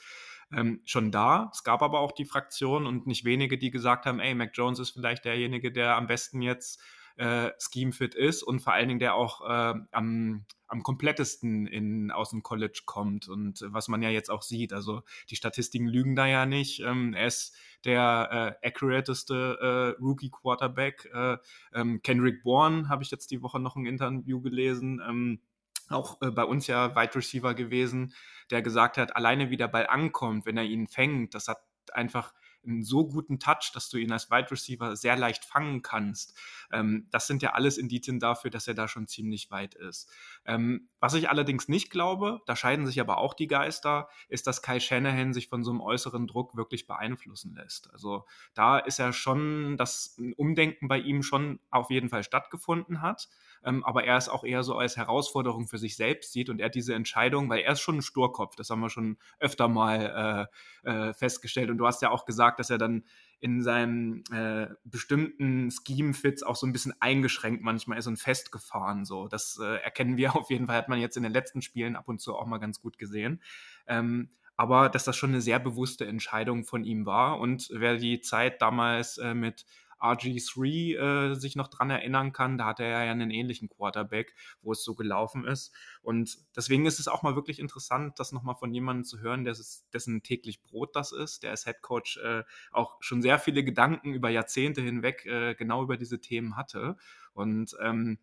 ähm, schon da. Es gab aber auch die Fraktion und nicht wenige, die gesagt haben, ey, Mac Jones ist vielleicht derjenige, der am besten jetzt äh, Scheme-Fit ist und vor allen Dingen der auch äh, am, am komplettesten in, aus dem College kommt und was man ja jetzt auch sieht. Also die Statistiken lügen da ja nicht. Ähm, er ist der äh, accurateste äh, Rookie-Quarterback. Äh, ähm, Kendrick Bourne habe ich jetzt die Woche noch ein Interview gelesen. Ähm, auch äh, bei uns ja Wide Receiver gewesen, der gesagt hat, alleine wie der Ball ankommt, wenn er ihn fängt, das hat einfach einen so guten Touch, dass du ihn als Wide Receiver sehr leicht fangen kannst. Ähm, das sind ja alles Indizien dafür, dass er da schon ziemlich weit ist. Ähm, was ich allerdings nicht glaube, da scheiden sich aber auch die Geister, ist, dass Kai Shanahan sich von so einem äußeren Druck wirklich beeinflussen lässt. Also da ist ja schon, ein Umdenken bei ihm schon auf jeden Fall stattgefunden hat ähm, aber er es auch eher so als Herausforderung für sich selbst sieht und er diese Entscheidung, weil er ist schon ein Sturkopf, das haben wir schon öfter mal äh, äh, festgestellt und du hast ja auch gesagt, dass er dann in seinen äh, bestimmten Scheme-Fits auch so ein bisschen eingeschränkt manchmal ist und festgefahren. So, das äh, erkennen wir auf jeden Fall, hat man jetzt in den letzten Spielen ab und zu auch mal ganz gut gesehen. Ähm, aber dass das schon eine sehr bewusste Entscheidung von ihm war und wer die Zeit damals äh, mit RG3 äh, sich noch dran erinnern kann. Da hatte er ja einen ähnlichen Quarterback, wo es so gelaufen ist. Und deswegen ist es auch mal wirklich interessant, das nochmal von jemandem zu hören, dessen täglich Brot das ist. Der als Head Coach äh, auch schon sehr viele Gedanken über Jahrzehnte hinweg äh, genau über diese Themen hatte. Und ähm,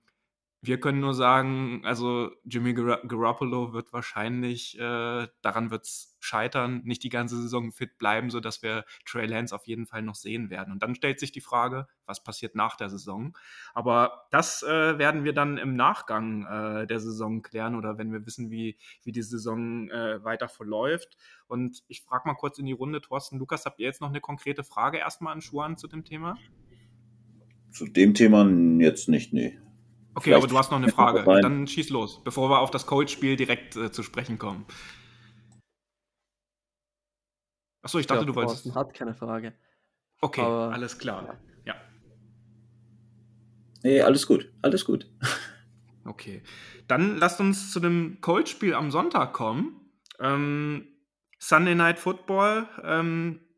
wir können nur sagen, also Jimmy Gar Garoppolo wird wahrscheinlich, äh, daran wird es scheitern, nicht die ganze Saison fit bleiben, sodass wir Trey Lance auf jeden Fall noch sehen werden. Und dann stellt sich die Frage, was passiert nach der Saison? Aber das äh, werden wir dann im Nachgang äh, der Saison klären oder wenn wir wissen, wie, wie die Saison äh, weiter verläuft. Und ich frage mal kurz in die Runde, Thorsten, Lukas, habt ihr jetzt noch eine konkrete Frage erstmal an Schuan zu dem Thema? Zu dem Thema jetzt nicht, nee. Okay, aber du hast noch eine Frage. Dann schieß los, bevor wir auf das Cold-Spiel direkt äh, zu sprechen kommen. Achso, ich dachte, ja, du wolltest. Thorsten hat keine Frage. Okay, aber, alles klar. Ja. ja. Nee, alles gut, alles gut. Okay. Dann lasst uns zu dem Cold-Spiel am Sonntag kommen. Ähm, Sunday Night Football. Ähm, äh,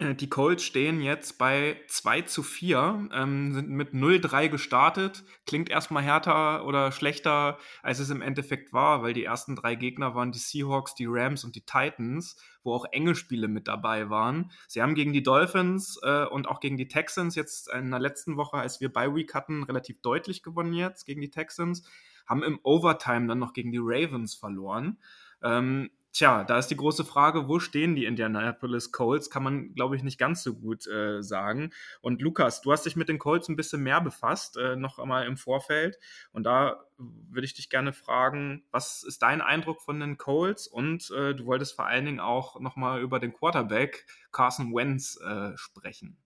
die Colts stehen jetzt bei 2 zu 4, ähm, sind mit 0-3 gestartet. Klingt erstmal härter oder schlechter, als es im Endeffekt war, weil die ersten drei Gegner waren die Seahawks, die Rams und die Titans, wo auch enge Spiele mit dabei waren. Sie haben gegen die Dolphins äh, und auch gegen die Texans jetzt in der letzten Woche, als wir Bye Week hatten, relativ deutlich gewonnen jetzt gegen die Texans, haben im Overtime dann noch gegen die Ravens verloren. Ähm, Tja, da ist die große Frage, wo stehen die Indianapolis Colts? Kann man, glaube ich, nicht ganz so gut äh, sagen. Und Lukas, du hast dich mit den Colts ein bisschen mehr befasst, äh, noch einmal im Vorfeld. Und da würde ich dich gerne fragen, was ist dein Eindruck von den Colts? Und äh, du wolltest vor allen Dingen auch nochmal über den Quarterback Carson Wentz äh, sprechen.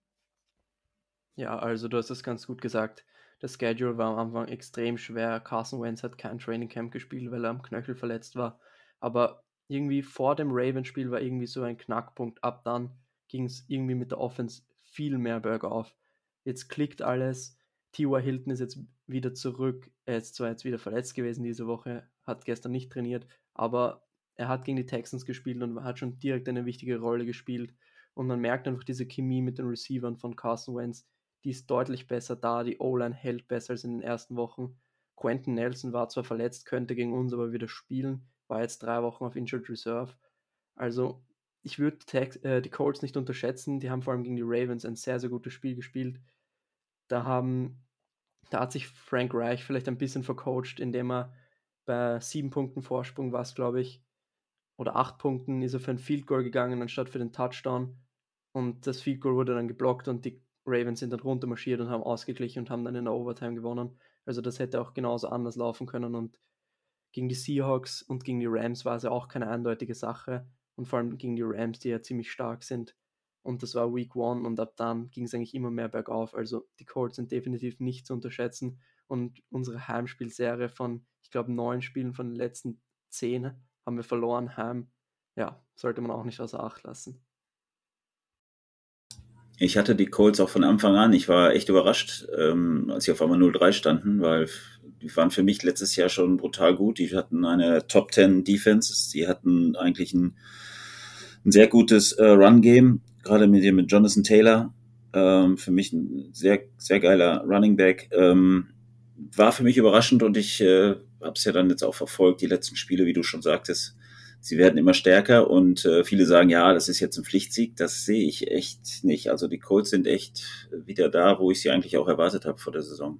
Ja, also du hast es ganz gut gesagt. Das Schedule war am Anfang extrem schwer. Carson Wentz hat kein Training Camp gespielt, weil er am Knöchel verletzt war. Aber irgendwie vor dem Ravens-Spiel war irgendwie so ein Knackpunkt. Ab dann ging es irgendwie mit der Offense viel mehr bergauf. Jetzt klickt alles. T.Y. Hilton ist jetzt wieder zurück. Er ist zwar jetzt wieder verletzt gewesen diese Woche, hat gestern nicht trainiert, aber er hat gegen die Texans gespielt und hat schon direkt eine wichtige Rolle gespielt. Und man merkt einfach diese Chemie mit den Receivern von Carson Wentz, die ist deutlich besser da. Die O-Line hält besser als in den ersten Wochen. Quentin Nelson war zwar verletzt, könnte gegen uns aber wieder spielen war jetzt drei Wochen auf Injured Reserve. Also ich würde äh, die Colts nicht unterschätzen. Die haben vor allem gegen die Ravens ein sehr, sehr gutes Spiel gespielt. Da haben, da hat sich Frank Reich vielleicht ein bisschen vercoacht, indem er bei sieben Punkten Vorsprung war glaube ich, oder acht Punkten ist er für ein Field Goal gegangen anstatt für den Touchdown. Und das Field Goal wurde dann geblockt und die Ravens sind dann runtermarschiert und haben ausgeglichen und haben dann in der Overtime gewonnen. Also das hätte auch genauso anders laufen können und gegen die Seahawks und gegen die Rams war es ja auch keine eindeutige Sache. Und vor allem gegen die Rams, die ja ziemlich stark sind. Und das war Week One und ab dann ging es eigentlich immer mehr bergauf. Also die Colts sind definitiv nicht zu unterschätzen. Und unsere Heimspielserie von, ich glaube, neun Spielen von den letzten zehn haben wir verloren heim. Ja, sollte man auch nicht außer Acht lassen. Ich hatte die Colts auch von Anfang an. Ich war echt überrascht, ähm, als sie auf einmal 0-3 standen, weil die waren für mich letztes Jahr schon brutal gut. Die hatten eine Top 10 Defense. Die hatten eigentlich ein, ein sehr gutes äh, Run-Game, gerade mit mit Jonathan Taylor. ähm, für mich ein sehr, sehr geiler Running Back. Ähm, war für mich überraschend und ich äh, habe es ja dann jetzt auch verfolgt, die letzten Spiele, wie du schon sagtest. Sie werden immer stärker und äh, viele sagen, ja, das ist jetzt ein Pflichtsieg. Das sehe ich echt nicht. Also die Colts sind echt wieder da, wo ich sie eigentlich auch erwartet habe vor der Saison.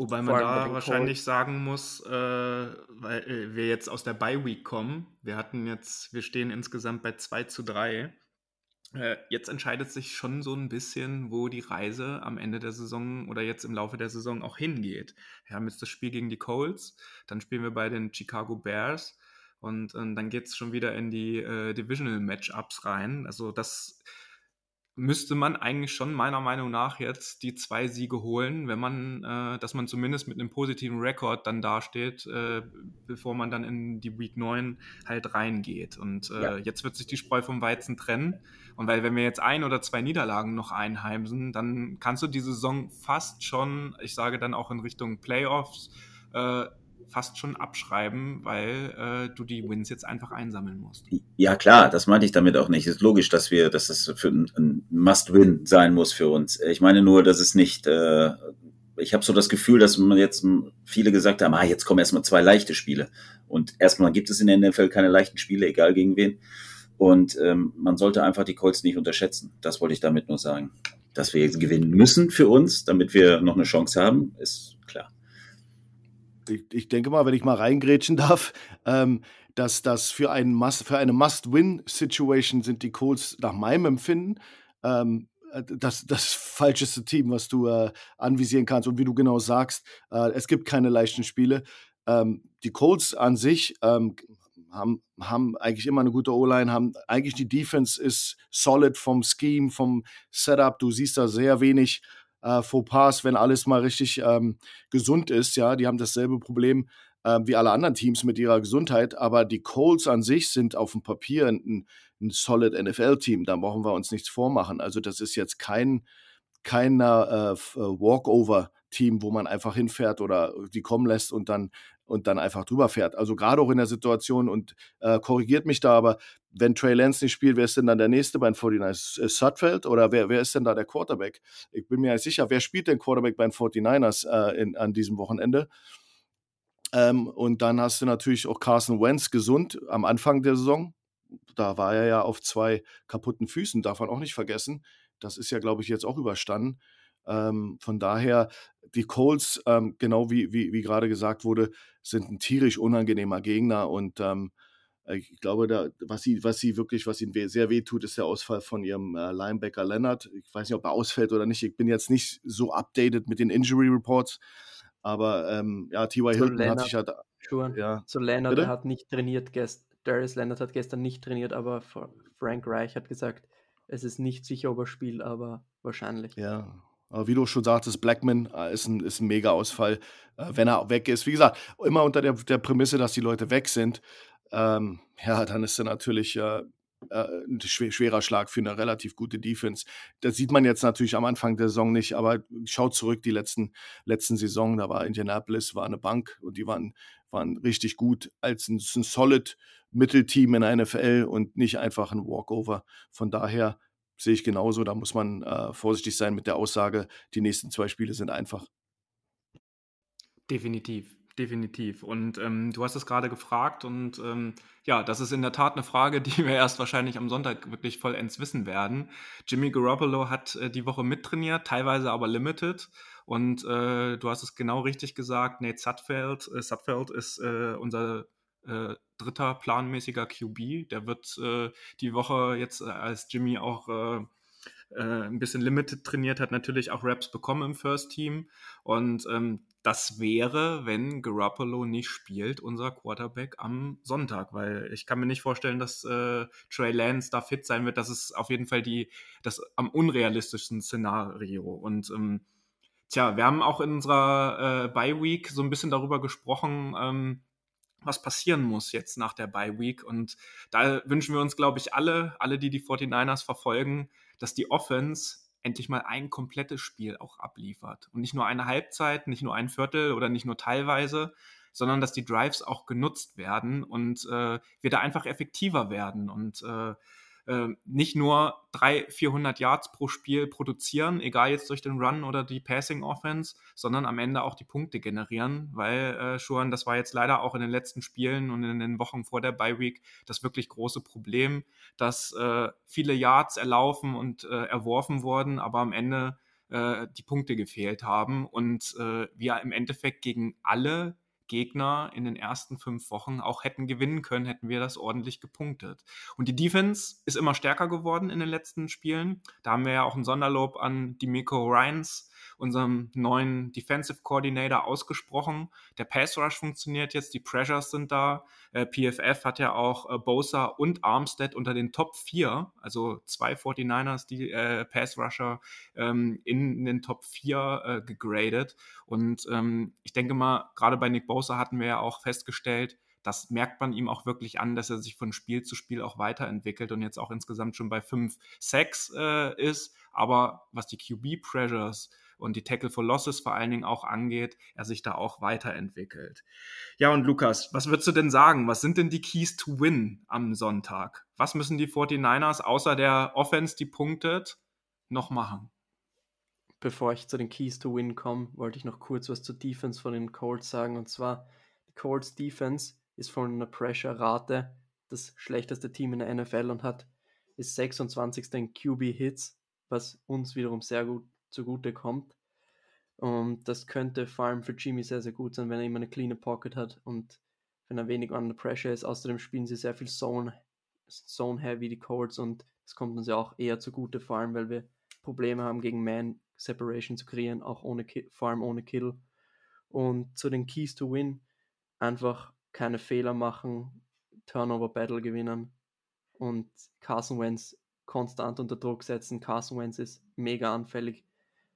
Wobei man da wahrscheinlich sagen muss, äh, weil äh, wir jetzt aus der Bye Week kommen. Wir hatten jetzt, wir stehen insgesamt bei 2 zu 3. Äh, jetzt entscheidet sich schon so ein bisschen, wo die Reise am Ende der Saison oder jetzt im Laufe der Saison auch hingeht. Wir haben jetzt das Spiel gegen die Colts, dann spielen wir bei den Chicago Bears und, und dann geht es schon wieder in die äh, Divisional Matchups rein. Also das müsste man eigentlich schon meiner Meinung nach jetzt die zwei Siege holen, wenn man, äh, dass man zumindest mit einem positiven Rekord dann dasteht, äh, bevor man dann in die Week 9 halt reingeht. Und äh, ja. jetzt wird sich die Spreu vom Weizen trennen. Und weil wenn wir jetzt ein oder zwei Niederlagen noch einheimsen, dann kannst du die Saison fast schon, ich sage dann auch in Richtung Playoffs, äh, fast schon abschreiben, weil äh, du die Wins jetzt einfach einsammeln musst. Ja, klar, das meinte ich damit auch nicht. Es ist logisch, dass wir, dass das für ein, ein Must-Win sein muss für uns. Ich meine nur, dass es nicht, äh, ich habe so das Gefühl, dass man jetzt viele gesagt haben, ah, jetzt kommen erstmal zwei leichte Spiele. Und erstmal gibt es in der NFL keine leichten Spiele, egal gegen wen. Und ähm, man sollte einfach die Colts nicht unterschätzen. Das wollte ich damit nur sagen. Dass wir jetzt gewinnen müssen für uns, damit wir noch eine Chance haben, ist klar ich, ich denke mal, wenn ich mal reingrätschen darf, ähm, dass das für, einen Must, für eine Must-Win-Situation sind die Colts nach meinem Empfinden ähm, äh, das, das falscheste Team, was du äh, anvisieren kannst. Und wie du genau sagst, äh, es gibt keine leichten Spiele. Ähm, die Colts an sich ähm, haben, haben eigentlich immer eine gute O-Line, haben eigentlich die Defense ist solid vom Scheme, vom Setup. Du siehst da sehr wenig äh, Fauxpas, wenn alles mal richtig ähm, gesund ist. Ja, die haben dasselbe Problem äh, wie alle anderen Teams mit ihrer Gesundheit, aber die Colts an sich sind auf dem Papier ein, ein solid NFL-Team. Da brauchen wir uns nichts vormachen. Also das ist jetzt kein kein äh, äh, Walkover-Team, wo man einfach hinfährt oder die kommen lässt und dann und dann einfach drüber fährt. Also gerade auch in der Situation und äh, korrigiert mich da, aber wenn Trey Lance nicht spielt, wer ist denn dann der nächste bei den 49ers? Sutfeld oder wer, wer ist denn da der Quarterback? Ich bin mir nicht sicher, wer spielt denn Quarterback bei den 49ers äh, in, an diesem Wochenende? Ähm, und dann hast du natürlich auch Carson Wentz gesund am Anfang der Saison. Da war er ja auf zwei kaputten Füßen, darf man auch nicht vergessen. Das ist ja, glaube ich, jetzt auch überstanden. Ähm, von daher, die Colts, ähm, genau wie, wie, wie gerade gesagt wurde, sind ein tierisch unangenehmer Gegner und ähm, ich glaube, da, was sie, was sie wirklich, was ihnen sehr weh tut, ist der Ausfall von ihrem äh, Linebacker Leonard. Ich weiß nicht, ob er ausfällt oder nicht. Ich bin jetzt nicht so updated mit den Injury Reports, aber ähm, ja, T.Y. Hilton Leonard, hat sich ja da. Sure. Ja. So Leonard Bitte? hat nicht trainiert gestern. Darius Leonard hat gestern nicht trainiert, aber Frank Reich hat gesagt, es ist nicht sicher, ob er spielt, aber wahrscheinlich. Ja, wie du schon sagtest, Blackman äh, ist ein, ist ein Mega-Ausfall, äh, wenn er weg ist. Wie gesagt, immer unter der, der Prämisse, dass die Leute weg sind. Ähm, ja, dann ist er natürlich äh, äh, ein schwerer Schlag für eine relativ gute Defense. Das sieht man jetzt natürlich am Anfang der Saison nicht, aber schaut zurück, die letzten, letzten Saison, da war Indianapolis, war eine Bank und die waren, waren richtig gut als ein, ein solid Mittelteam in der NFL und nicht einfach ein Walkover. Von daher sehe ich genauso. Da muss man äh, vorsichtig sein mit der Aussage, die nächsten zwei Spiele sind einfach. Definitiv, definitiv. Und ähm, du hast es gerade gefragt und ähm, ja, das ist in der Tat eine Frage, die wir erst wahrscheinlich am Sonntag wirklich vollends wissen werden. Jimmy Garoppolo hat äh, die Woche mittrainiert, teilweise aber limited. Und äh, du hast es genau richtig gesagt, Nate Sutfeld, äh, Sutfeld ist äh, unser äh, dritter planmäßiger QB. Der wird äh, die Woche jetzt, äh, als Jimmy auch äh, äh, ein bisschen limited trainiert hat, natürlich auch Raps bekommen im First Team. Und ähm, das wäre, wenn Garoppolo nicht spielt, unser Quarterback am Sonntag, weil ich kann mir nicht vorstellen, dass äh, Trey Lance da fit sein wird. Das ist auf jeden Fall die, das am unrealistischsten Szenario. Und ähm, tja, wir haben auch in unserer äh, Bye Week so ein bisschen darüber gesprochen, ähm, was passieren muss jetzt nach der Bye Week. Und da wünschen wir uns, glaube ich, alle, alle, die die 49ers verfolgen, dass die Offense endlich mal ein komplettes Spiel auch abliefert. Und nicht nur eine Halbzeit, nicht nur ein Viertel oder nicht nur teilweise, sondern dass die Drives auch genutzt werden und äh, wir da einfach effektiver werden. Und äh, nicht nur 300, 400 Yards pro Spiel produzieren, egal jetzt durch den Run oder die Passing Offense, sondern am Ende auch die Punkte generieren, weil äh, schon, das war jetzt leider auch in den letzten Spielen und in den Wochen vor der Bye Week das wirklich große Problem, dass äh, viele Yards erlaufen und äh, erworfen wurden, aber am Ende äh, die Punkte gefehlt haben und äh, wir im Endeffekt gegen alle Gegner in den ersten fünf Wochen auch hätten gewinnen können, hätten wir das ordentlich gepunktet. Und die Defense ist immer stärker geworden in den letzten Spielen. Da haben wir ja auch ein Sonderlob an Dimiko Ryans unserem neuen Defensive Coordinator ausgesprochen. Der Pass Rush funktioniert jetzt, die Pressures sind da. Äh, PFF hat ja auch äh, Bosa und Armstead unter den Top 4, also zwei 49ers, die äh, Pass Rusher ähm, in, den Top 4 äh, gegradet. Und ähm, ich denke mal, gerade bei Nick Bosa hatten wir ja auch festgestellt, das merkt man ihm auch wirklich an, dass er sich von Spiel zu Spiel auch weiterentwickelt und jetzt auch insgesamt schon bei 5 Sacks äh, ist. Aber was die QB-Pressures und die Tackle for Losses vor allen Dingen auch angeht, er sich da auch weiterentwickelt. Ja, und Lukas, was würdest du denn sagen? Was sind denn die Keys to Win am Sonntag? Was müssen die 49ers außer der Offense, die punktet, noch machen? Bevor ich zu den Keys to Win komme, wollte ich noch kurz was zur Defense von den Colts sagen. Und zwar, die Colts Defense ist von einer Pressure-Rate das schlechteste Team in der NFL und hat ist 26. in QB-Hits, was uns wiederum sehr gut zugute kommt. Und das könnte vor allem für Jimmy sehr, sehr gut sein, wenn er immer eine clean Pocket hat und wenn er wenig under pressure ist. Außerdem spielen sie sehr viel Zone, Zone Heavy, die Colts, und das kommt uns ja auch eher zugute, vor allem weil wir Probleme haben, gegen Man Separation zu kreieren, auch ohne vor allem ohne Kill. Und zu den Keys to Win einfach keine Fehler machen, Turnover Battle gewinnen und Carson Wentz konstant unter Druck setzen. Carson Wentz ist mega anfällig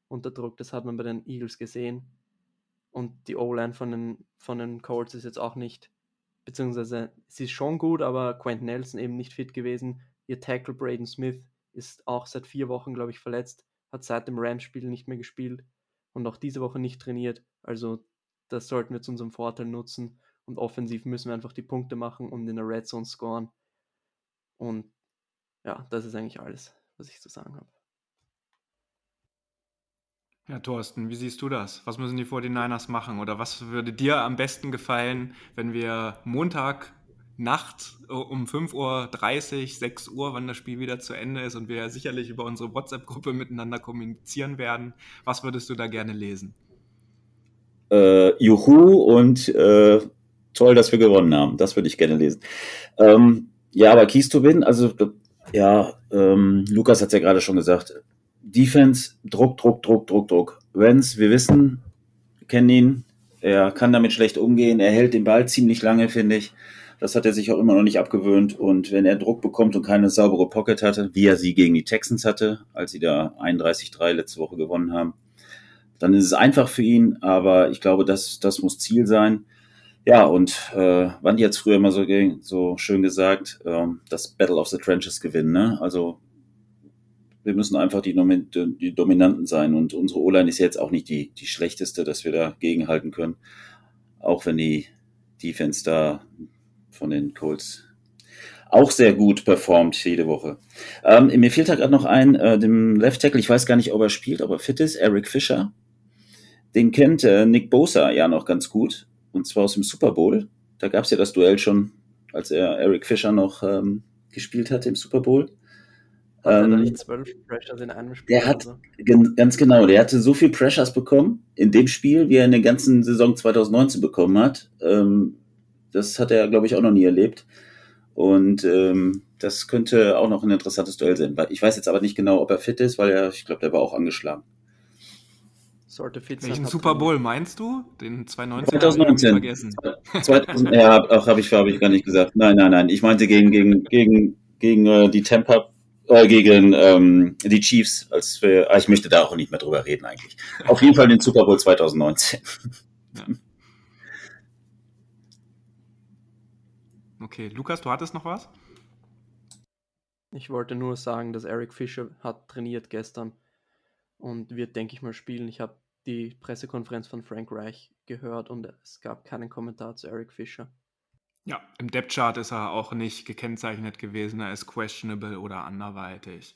unter Druck. Das hat man bei den Eagles gesehen. Und die O-Line von den, von den Colts ist jetzt auch nicht, beziehungsweise sie ist schon gut, aber Quentin Nelson eben nicht fit gewesen. Ihr Tackle Braden Smith ist auch seit vier Wochen, glaube ich, verletzt, hat seit dem Rams-Spiel nicht mehr gespielt und auch diese Woche nicht trainiert. Also das sollten wir zu unserem Vorteil nutzen. Und offensiv müssen wir einfach die Punkte machen und in der Red Zone scoren. Und ja, das ist eigentlich alles, was ich zu sagen habe. Ja, Thorsten, wie siehst du das? Was müssen die 49ers machen? Oder was würde dir am besten gefallen, wenn wir Montag Nacht um 5.30 Uhr, 6 Uhr, wann das Spiel wieder zu Ende ist und wir sicherlich über unsere WhatsApp-Gruppe miteinander kommunizieren werden. Was würdest du da gerne lesen? Äh, juhu und äh, toll, dass wir gewonnen haben. Das würde ich gerne lesen. Ähm, ja, aber Keys to Win, also ja, ähm, Lukas hat es ja gerade schon gesagt, Defense, Druck, Druck, Druck, Druck, Druck. Wenz, wir wissen, kennen ihn, er kann damit schlecht umgehen, er hält den Ball ziemlich lange, finde ich. Das hat er sich auch immer noch nicht abgewöhnt. Und wenn er Druck bekommt und keine saubere Pocket hatte, wie er sie gegen die Texans hatte, als sie da 31-3 letzte Woche gewonnen haben, dann ist es einfach für ihn. Aber ich glaube, das, das muss Ziel sein. Ja, und äh, Wandy hat es früher immer so, so schön gesagt, ähm, das Battle of the Trenches gewinnen. Ne? Also wir müssen einfach die, die Dominanten sein. Und unsere O-Line ist jetzt auch nicht die, die schlechteste, dass wir da gegenhalten können. Auch wenn die Defense da von den Colts auch sehr gut performt jede Woche. Ähm, mir fehlt da gerade noch ein, äh, dem Left Tackle, ich weiß gar nicht, ob er spielt, ob er fit ist, Eric Fischer. Den kennt äh, Nick Bosa ja noch ganz gut. Und zwar aus dem Super Bowl. Da gab es ja das Duell schon, als er Eric Fischer noch ähm, gespielt hatte im Super Bowl. Hat ähm, nicht zwölf Pressures in einem Spiel? Der hat, so? ganz genau, der hatte so viel Pressures bekommen in dem Spiel, wie er in der ganzen Saison 2019 bekommen hat. Ähm, das hat er, glaube ich, auch noch nie erlebt. Und ähm, das könnte auch noch ein interessantes Duell sein. Ich weiß jetzt aber nicht genau, ob er fit ist, weil er, ich glaube, der war auch angeschlagen. Sollte fit sein. Welchen Super Bowl meinst du? Den 2019? 2019. vergessen. 2000, ja, auch habe ich, hab ich gar nicht gesagt. Nein, nein, nein. Ich meinte gegen, gegen, gegen, gegen äh, die Tampa äh, gegen ähm, die Chiefs, als wir, ah, ich möchte da auch nicht mehr drüber reden eigentlich. Auf jeden Fall den Super Bowl 2019. Ja. Okay, Lukas, du hattest noch was? Ich wollte nur sagen, dass Eric Fischer hat trainiert gestern und wird, denke ich mal, spielen. Ich habe die Pressekonferenz von Frank Reich gehört und es gab keinen Kommentar zu Eric Fischer. Ja, im Depth-Chart ist er auch nicht gekennzeichnet gewesen, er ist questionable oder anderweitig.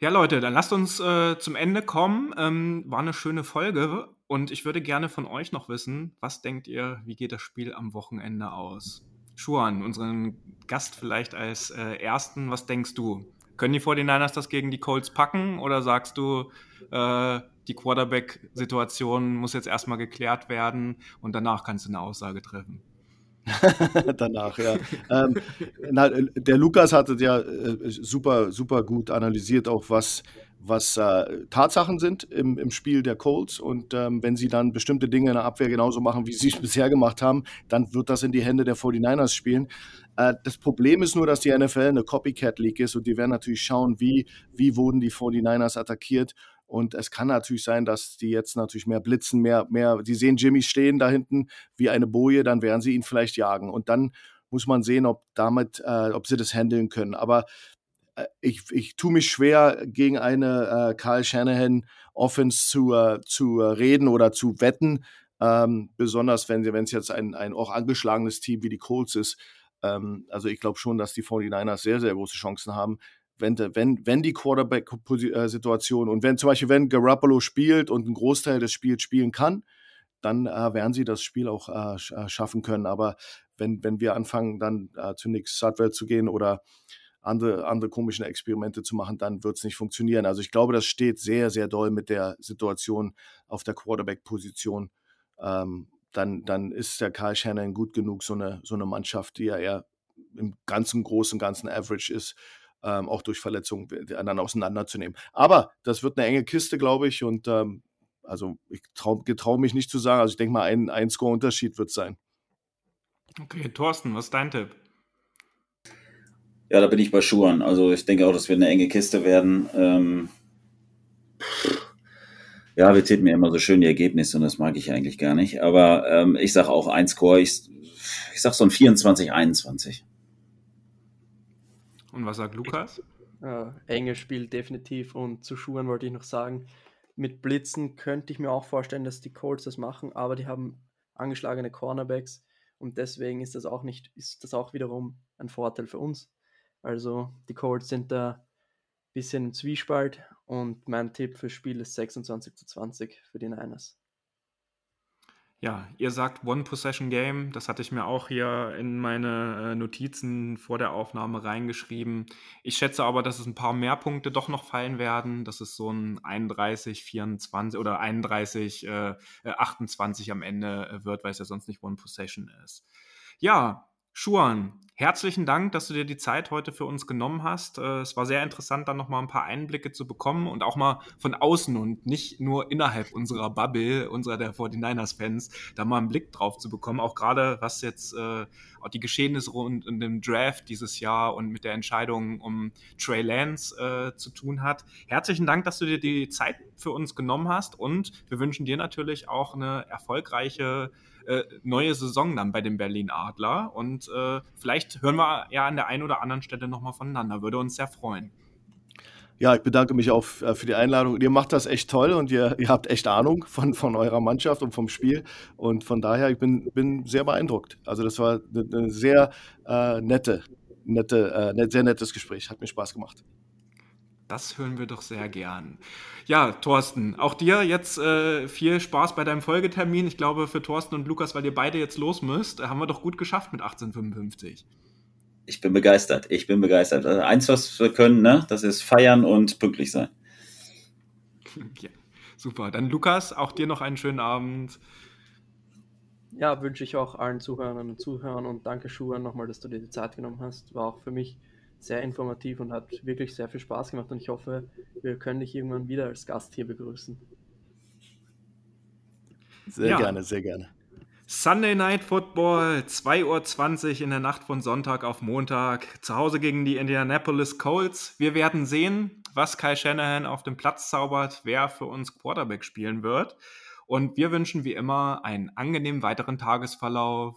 Ja, Leute, dann lasst uns äh, zum Ende kommen. Ähm, war eine schöne Folge und ich würde gerne von euch noch wissen, was denkt ihr, wie geht das Spiel am Wochenende aus? Schuan, unseren Gast vielleicht als äh, ersten, was denkst du? Können die 49ers das gegen die Colts packen oder sagst du, äh, die Quarterback-Situation muss jetzt erstmal geklärt werden und danach kannst du eine Aussage treffen? danach, ja. ähm, na, der Lukas hat es ja äh, super, super gut analysiert, auch was, was äh, Tatsachen sind im, im Spiel der Colts. Und ähm, wenn sie dann bestimmte Dinge in der Abwehr genauso machen, wie sie es bisher gemacht haben, dann wird das in die Hände der 49ers spielen. Äh, das Problem ist nur, dass die NFL eine Copycat League ist und die werden natürlich schauen, wie, wie wurden die 49ers attackiert und es kann natürlich sein, dass die jetzt natürlich mehr blitzen, mehr, mehr, die sehen Jimmy stehen da hinten wie eine Boje, dann werden sie ihn vielleicht jagen. Und dann muss man sehen, ob damit, äh, ob sie das handeln können. Aber äh, ich, ich tue mich schwer, gegen eine äh, Kyle Shanahan Offense zu, äh, zu äh, reden oder zu wetten. Ähm, besonders wenn es jetzt ein, ein auch angeschlagenes Team wie die Colts ist. Ähm, also ich glaube schon, dass die 49ers sehr, sehr große Chancen haben wenn, wenn, wenn die Quarterback-Situation und wenn zum Beispiel, wenn Garoppolo spielt und einen Großteil des Spiels spielen kann, dann äh, werden sie das Spiel auch äh, äh, schaffen können. Aber wenn, wenn wir anfangen, dann äh, zu Sudwell zu gehen oder andere, andere komische Experimente zu machen, dann wird es nicht funktionieren. Also ich glaube, das steht sehr, sehr doll mit der Situation auf der Quarterback-Position. Ähm, dann, dann ist der Karl Shannon gut genug, so eine, so eine Mannschaft, die ja eher im ganzen Großen, ganzen Average ist, ähm, auch durch Verletzungen dann auseinanderzunehmen. Aber das wird eine enge Kiste, glaube ich. Und ähm, also ich traue mich nicht zu sagen. Also ich denke mal, ein, ein Score-Unterschied wird es sein. Okay, Thorsten, was ist dein Tipp? Ja, da bin ich bei Schuhen. Also ich denke auch, das wird eine enge Kiste werden. Ähm, ja, wir zählen mir immer so schön die Ergebnisse und das mag ich eigentlich gar nicht. Aber ähm, ich sage auch ein Score. Ich, ich sage so ein 24-21. Und was sagt Lukas? Äh, enges Spiel definitiv. Und zu Schuhen wollte ich noch sagen, mit Blitzen könnte ich mir auch vorstellen, dass die Colts das machen, aber die haben angeschlagene Cornerbacks und deswegen ist das auch nicht, ist das auch wiederum ein Vorteil für uns. Also die Colts sind da ein bisschen im Zwiespalt und mein Tipp fürs Spiel ist 26 zu 20 für die Niners. Ja, ihr sagt One-Possession-Game. Das hatte ich mir auch hier in meine äh, Notizen vor der Aufnahme reingeschrieben. Ich schätze aber, dass es ein paar mehr Punkte doch noch fallen werden. Dass es so ein 31, 24 oder 31, äh, 28 am Ende äh, wird, weil es ja sonst nicht One-Possession ist. Ja, Schuan, herzlichen Dank, dass du dir die Zeit heute für uns genommen hast. Äh, es war sehr interessant, dann nochmal ein paar Einblicke zu bekommen und auch mal von außen und nicht nur innerhalb unserer Bubble, unserer der 49ers-Fans, da mal einen Blick drauf zu bekommen. Auch gerade, was jetzt äh, auch die Geschehnisse rund in dem Draft dieses Jahr und mit der Entscheidung um Trey Lance äh, zu tun hat. Herzlichen Dank, dass du dir die Zeit für uns genommen hast und wir wünschen dir natürlich auch eine erfolgreiche äh, neue Saison dann bei den Berlin Adler. Und äh, vielleicht hören wir ja an der einen oder anderen Stelle nochmal voneinander. Würde uns sehr freuen. Ja, ich bedanke mich auch äh, für die Einladung. Ihr macht das echt toll und ihr, ihr habt echt Ahnung von, von eurer Mannschaft und vom Spiel. Und von daher, ich bin, bin sehr beeindruckt. Also das war eine, sehr äh, nette, nette, äh, sehr nettes Gespräch. Hat mir Spaß gemacht. Das hören wir doch sehr gern. Ja, Thorsten, auch dir jetzt äh, viel Spaß bei deinem Folgetermin. Ich glaube, für Thorsten und Lukas, weil ihr beide jetzt los müsst, haben wir doch gut geschafft mit 1855. Ich bin begeistert. Ich bin begeistert. Also eins, was wir können, ne, das ist feiern und pünktlich sein. Ja, super. Dann Lukas, auch dir noch einen schönen Abend. Ja, wünsche ich auch allen Zuhörern und Zuhörern und danke Schuhan nochmal, dass du dir die Zeit genommen hast. War auch für mich sehr informativ und hat wirklich sehr viel Spaß gemacht und ich hoffe, wir können dich irgendwann wieder als Gast hier begrüßen. Sehr ja. gerne, sehr gerne. Sunday Night Football, 2.20 Uhr in der Nacht von Sonntag auf Montag, zu Hause gegen die Indianapolis Colts. Wir werden sehen, was Kai Shanahan auf dem Platz zaubert, wer für uns Quarterback spielen wird. Und wir wünschen wie immer einen angenehmen weiteren Tagesverlauf.